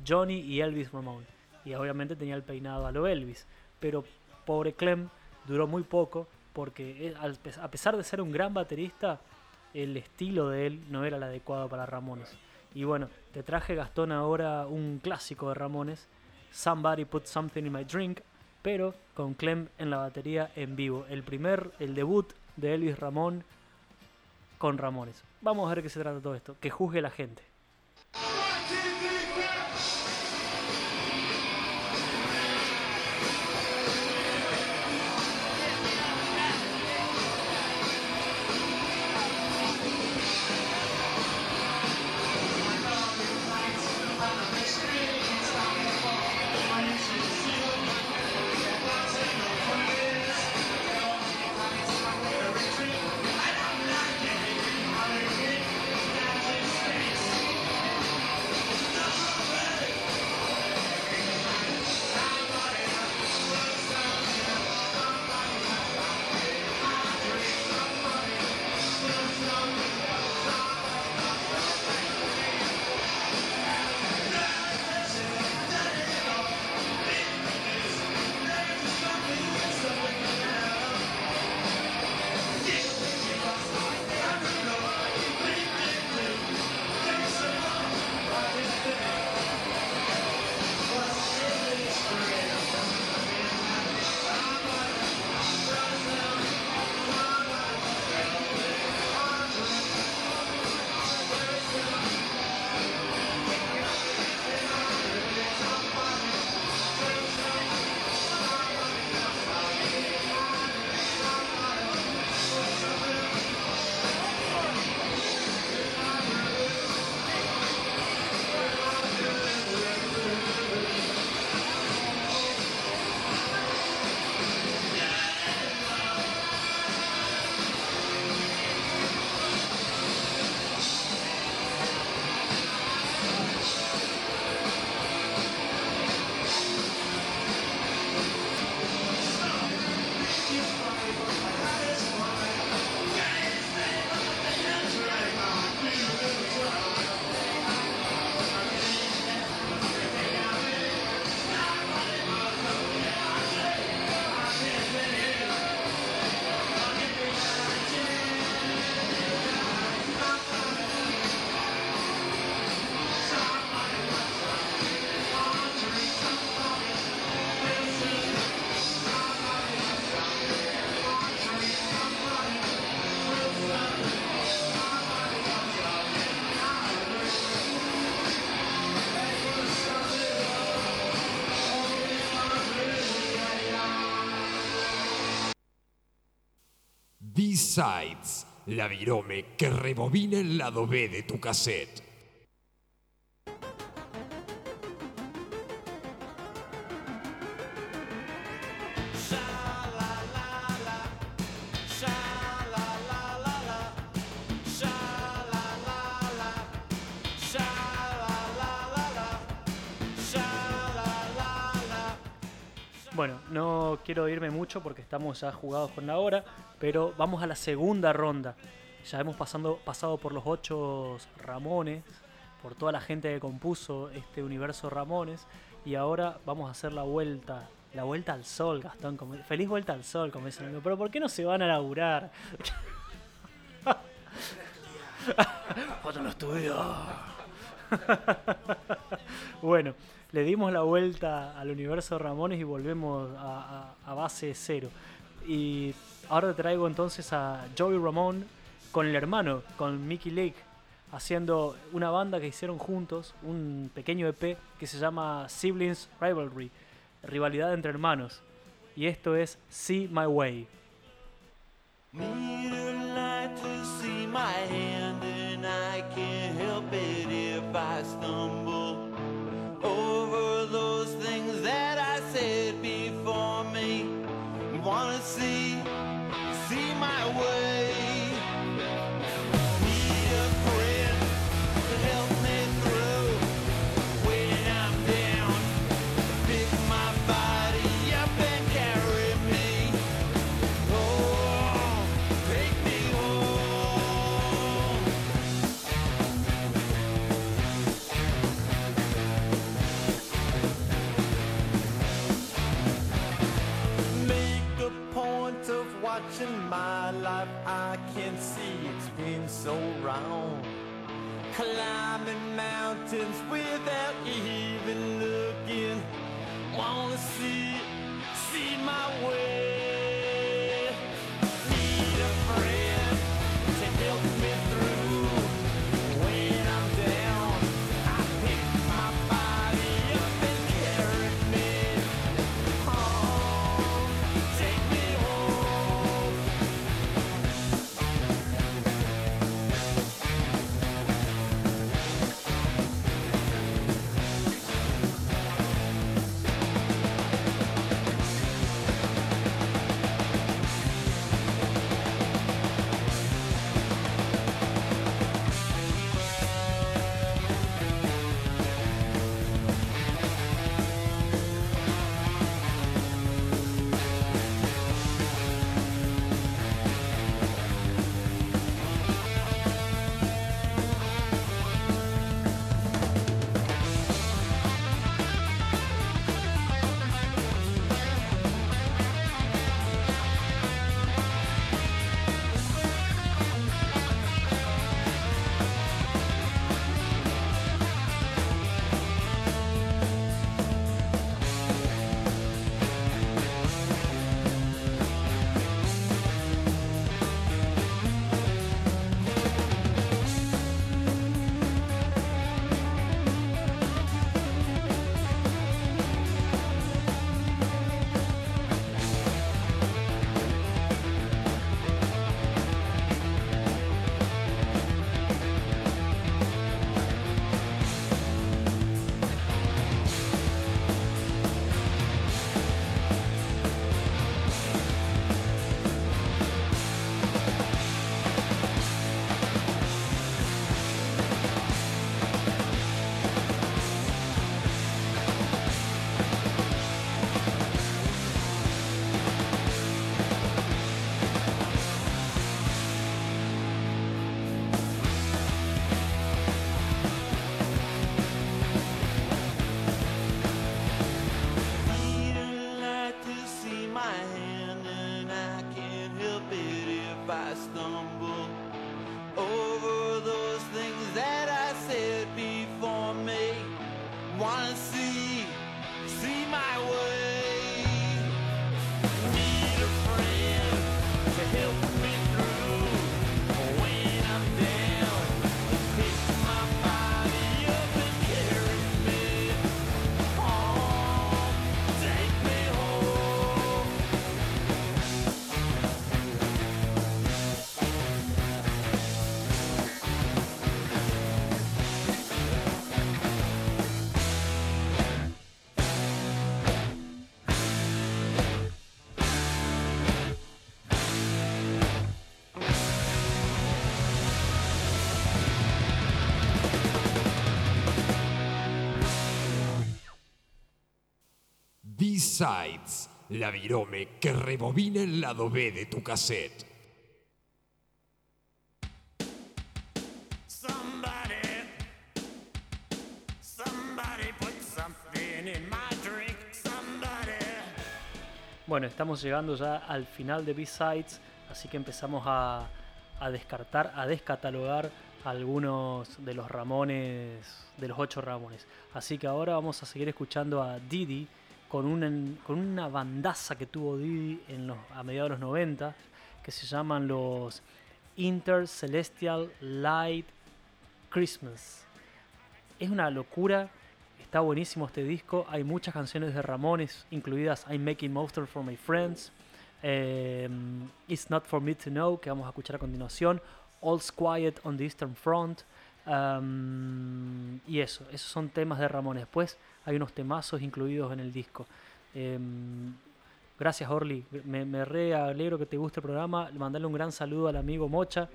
Johnny y Elvis Ramón. Y obviamente tenía el peinado a lo Elvis. Pero pobre Clem duró muy poco porque a pesar de ser un gran baterista, el estilo de él no era el adecuado para Ramones. Y bueno, te traje Gastón ahora un clásico de Ramones, Somebody Put Something in My Drink, pero con Clem en la batería en vivo. El primer, el debut de Elvis Ramón con Ramones. Vamos a ver qué se trata todo esto. Que juzgue la gente. B-Sides, la virome que rebobina el lado B de tu cassette. Bueno, no quiero irme mucho porque estamos ya jugados con la hora, pero vamos a la segunda ronda. Ya hemos pasando, pasado por los ocho Ramones, por toda la gente que compuso este universo Ramones, y ahora vamos a hacer la vuelta, la vuelta al sol, Gastón. feliz vuelta al sol, como dicen. Pero ¿por qué no se van a laburar? Otro no estudio. Bueno, le dimos la vuelta al universo Ramones y volvemos a- a base cero. Y ahora te traigo entonces a Joey Ramone con el hermano, con Mickey Lake, haciendo una banda que hicieron juntos, un pequeño EP que se llama Siblings Rivalry, rivalidad entre hermanos. Y esto es See My Way. Life. I can see it's been so wrong. Climbing mountains without even looking. Wanna see, B-Sides, la virome que rebobina el lado B de tu cassette. Bueno, estamos llegando ya al final de B-Sides, así que empezamos a, a descartar, a descatalogar algunos de los Ramones, de los ocho Ramones. Así que ahora vamos a seguir escuchando a Didi con una, bandaza que tuvo Didi en los, a mediados de los 90 que se llaman los Intercelestial Light Christmas. Es una locura, está buenísimo este disco, hay muchas canciones de Ramones, incluidas I'm Making Monster for My Friends, eh, It's Not For Me To Know, que vamos a escuchar a continuación, All's Quiet on the Eastern Front, um, y eso, esos son temas de Ramones. Después hay unos temazos incluidos en el disco. Em, gracias Orly, me, re alegro que te guste el programa, mandarle un gran saludo al amigo Mocha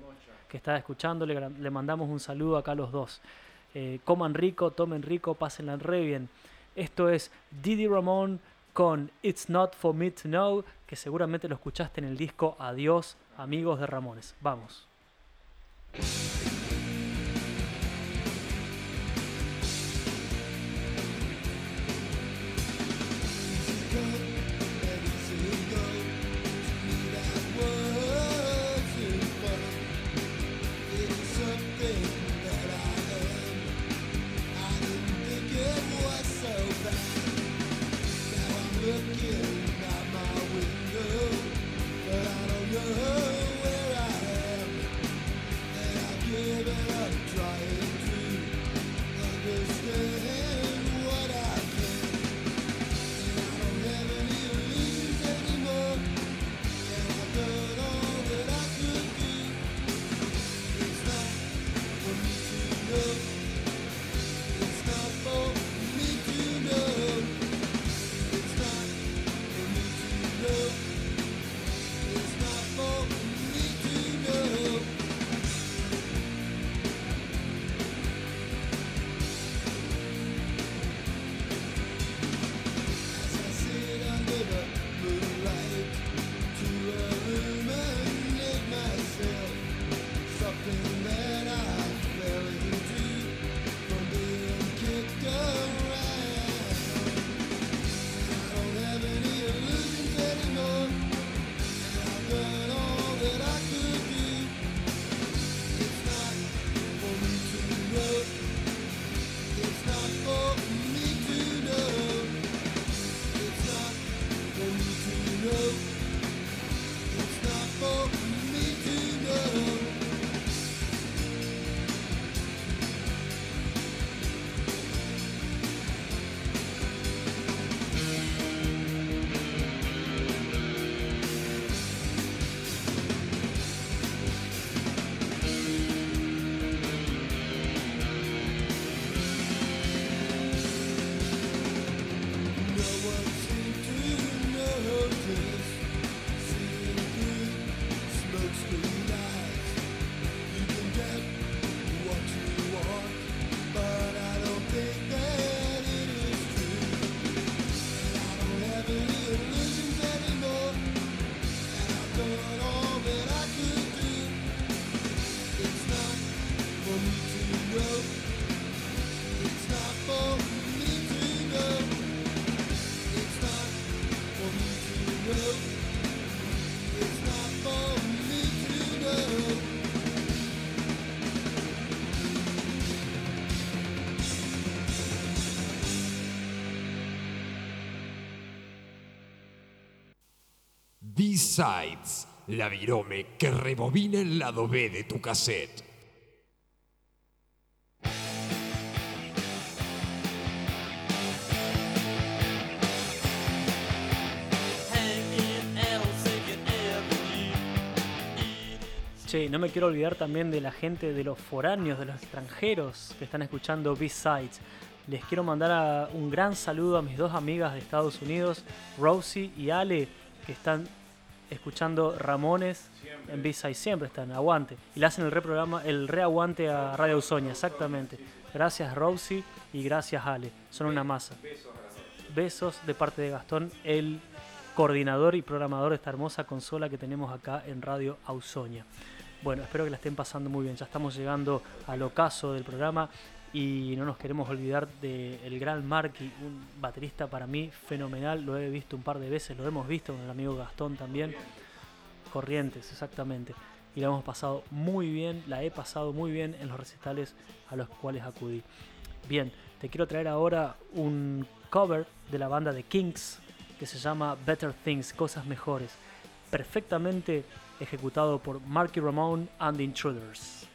que está escuchando, le mandamos un saludo acá a los dos. Eh, coman rico, tomen rico, pásenla re bien. Esto es Didi Ramón con It's Not For Me To Know, que seguramente lo escuchaste en el disco Adiós, amigos de Ramones. Vamos. B-Sides, la virome que rebobina el lado B de tu cassette. Che, no me quiero olvidar también de la gente de los foráneos, de los extranjeros que están escuchando B-Sides. Les quiero mandar un gran saludo a mis dos amigas de Estados Unidos, Rosie y Ale, que están escuchando Ramones en B-Sides. Siempre están, aguante. Y le hacen el reprograma, el reaguante a Radio Usoña, exactamente. Gracias Rosie y gracias Ale. Son una masa. Besos de parte de Gastón, el coordinador y programador de esta hermosa consola que tenemos acá en Radio Ausoña. Bueno, espero que la estén pasando muy bien. Ya estamos llegando al ocaso del programa y no nos queremos olvidar del gran Marky, un baterista para mí fenomenal. Lo he visto un par de veces, lo hemos visto con el amigo Gastón también. Corrientes, exactamente. y la hemos pasado muy bien, la he pasado muy bien en los recitales a los cuales acudí. Bien, te quiero traer ahora un cover de la banda de Kings que se llama Better Things, Cosas Mejores, perfectamente ejecutado por Marky Ramone and the Intruders.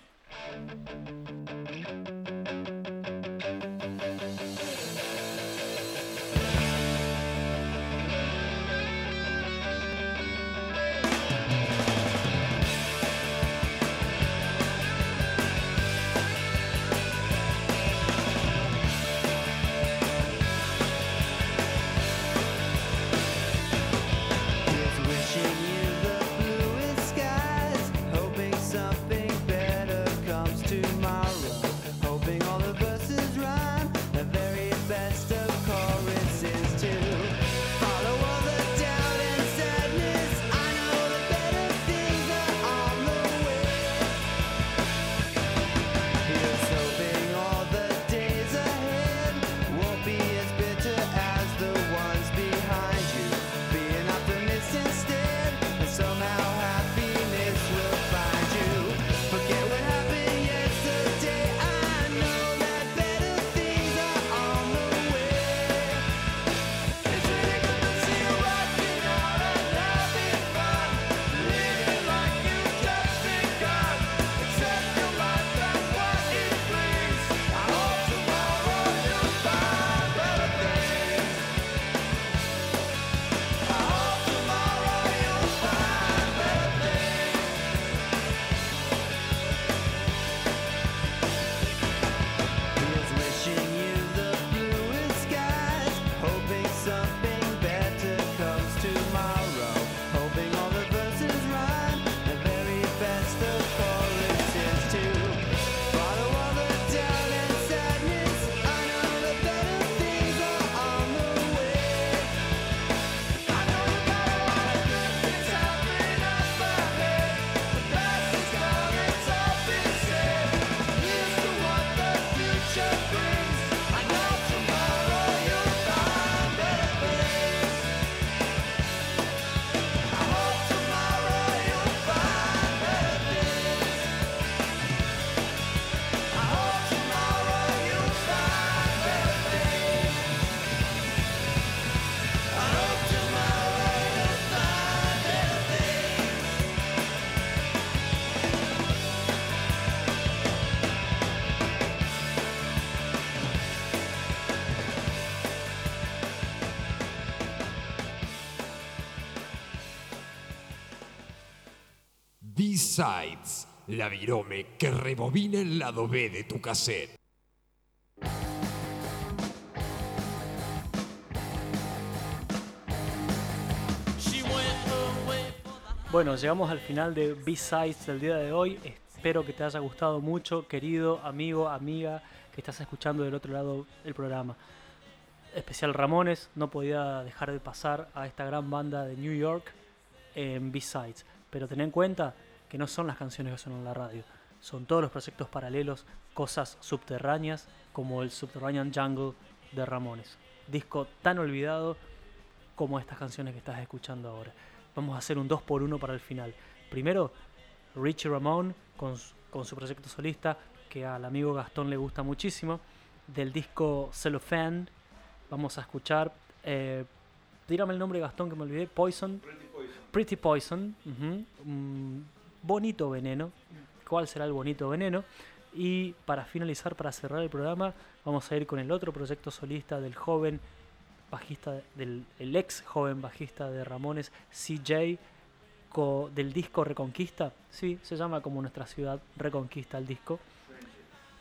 B-Sides, la virome que rebobina el lado B de tu cassette. Bueno, llegamos al final de B-Sides del día de hoy. Espero que te haya gustado mucho, querido amigo, amiga, que estás escuchando del otro lado del programa. Especial Ramones, no podía dejar de pasar a esta gran banda de New York en B-Sides. Pero ten en cuenta que no son las canciones que suenan en la radio, son todos los proyectos paralelos, cosas subterráneas, como el Subterranean Jungle de Ramones. Disco tan olvidado como estas canciones que estás escuchando ahora. Vamos a hacer un 2x1 para el final. Primero, Richie Ramone con, su- con su proyecto solista, que al amigo Gastón le gusta muchísimo. Del disco Cellophane, vamos a escuchar. Eh, dígame el nombre, Gastón, que me olvidé. Poison. Pretty Poison. ujú, un bonito veneno. ¿Cuál será el bonito veneno? Y para finalizar, para cerrar el programa, vamos a ir con el otro proyecto solista del joven bajista, del el ex joven bajista de Ramones, CJ, co- del disco Reconquista. Sí, se llama como nuestra ciudad Reconquista el disco.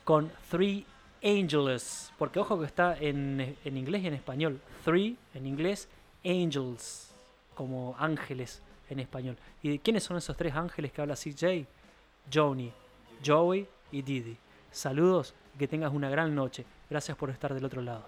Con Three Angels. Porque ojo que está en, en inglés y en español. Three en inglés, Angels. Como ángeles en español. ¿Y quiénes son esos tres ángeles que habla CJ? Joni, Joey y Didi. Saludos que tengas una gran noche. Gracias por estar del otro lado.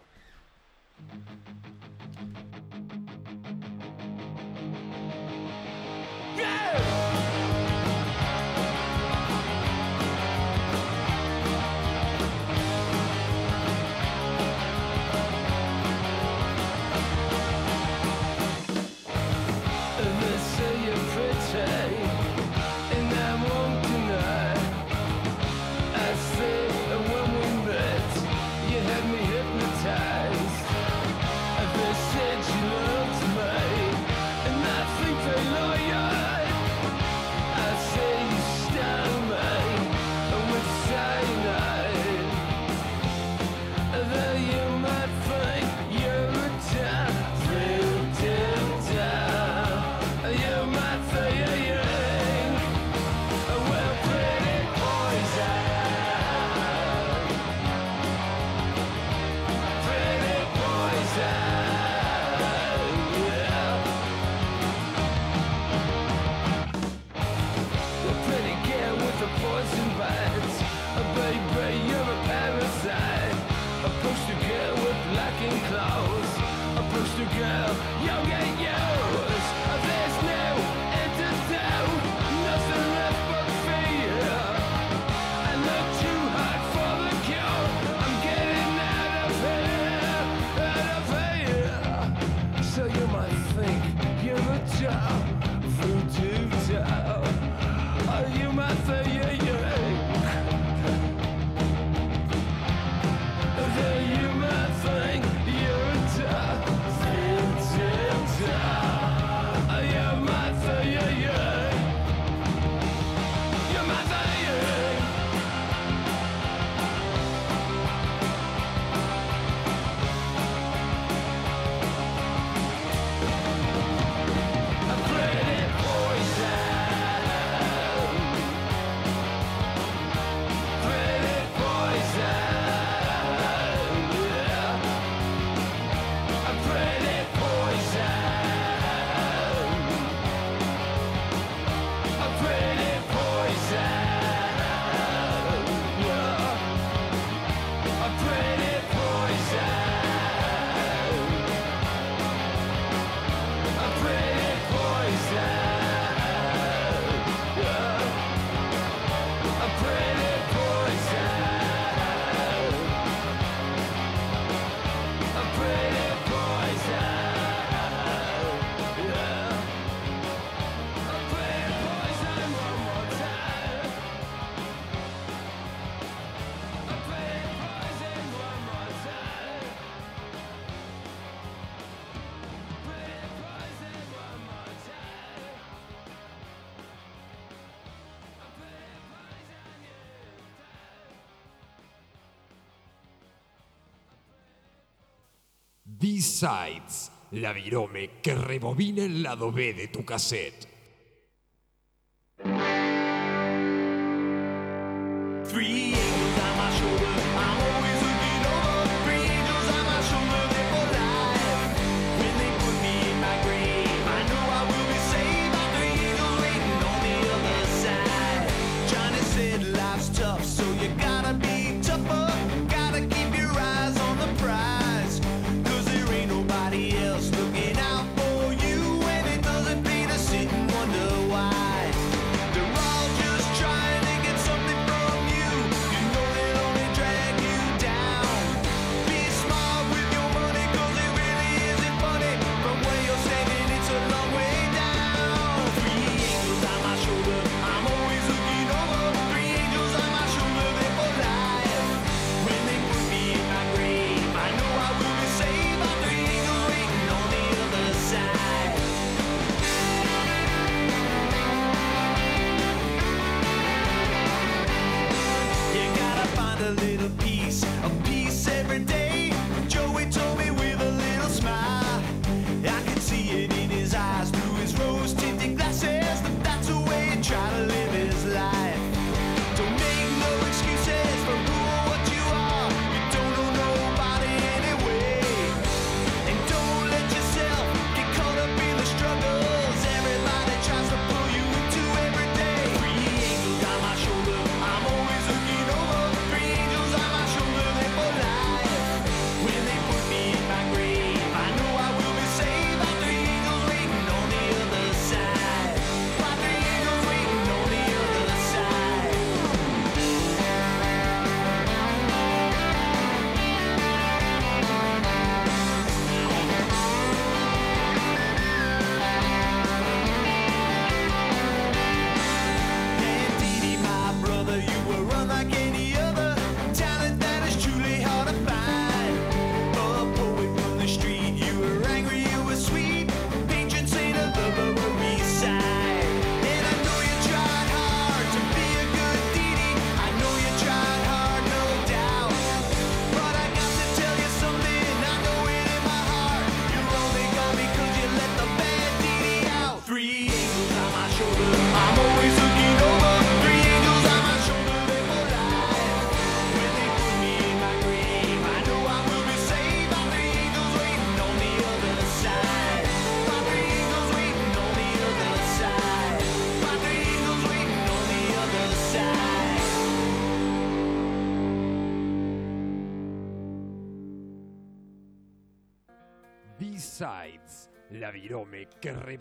Sides, la virome que rebobina el lado B de tu cassette.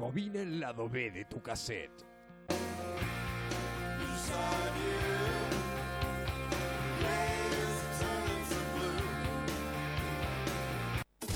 Rebobina el lado B de tu cassette.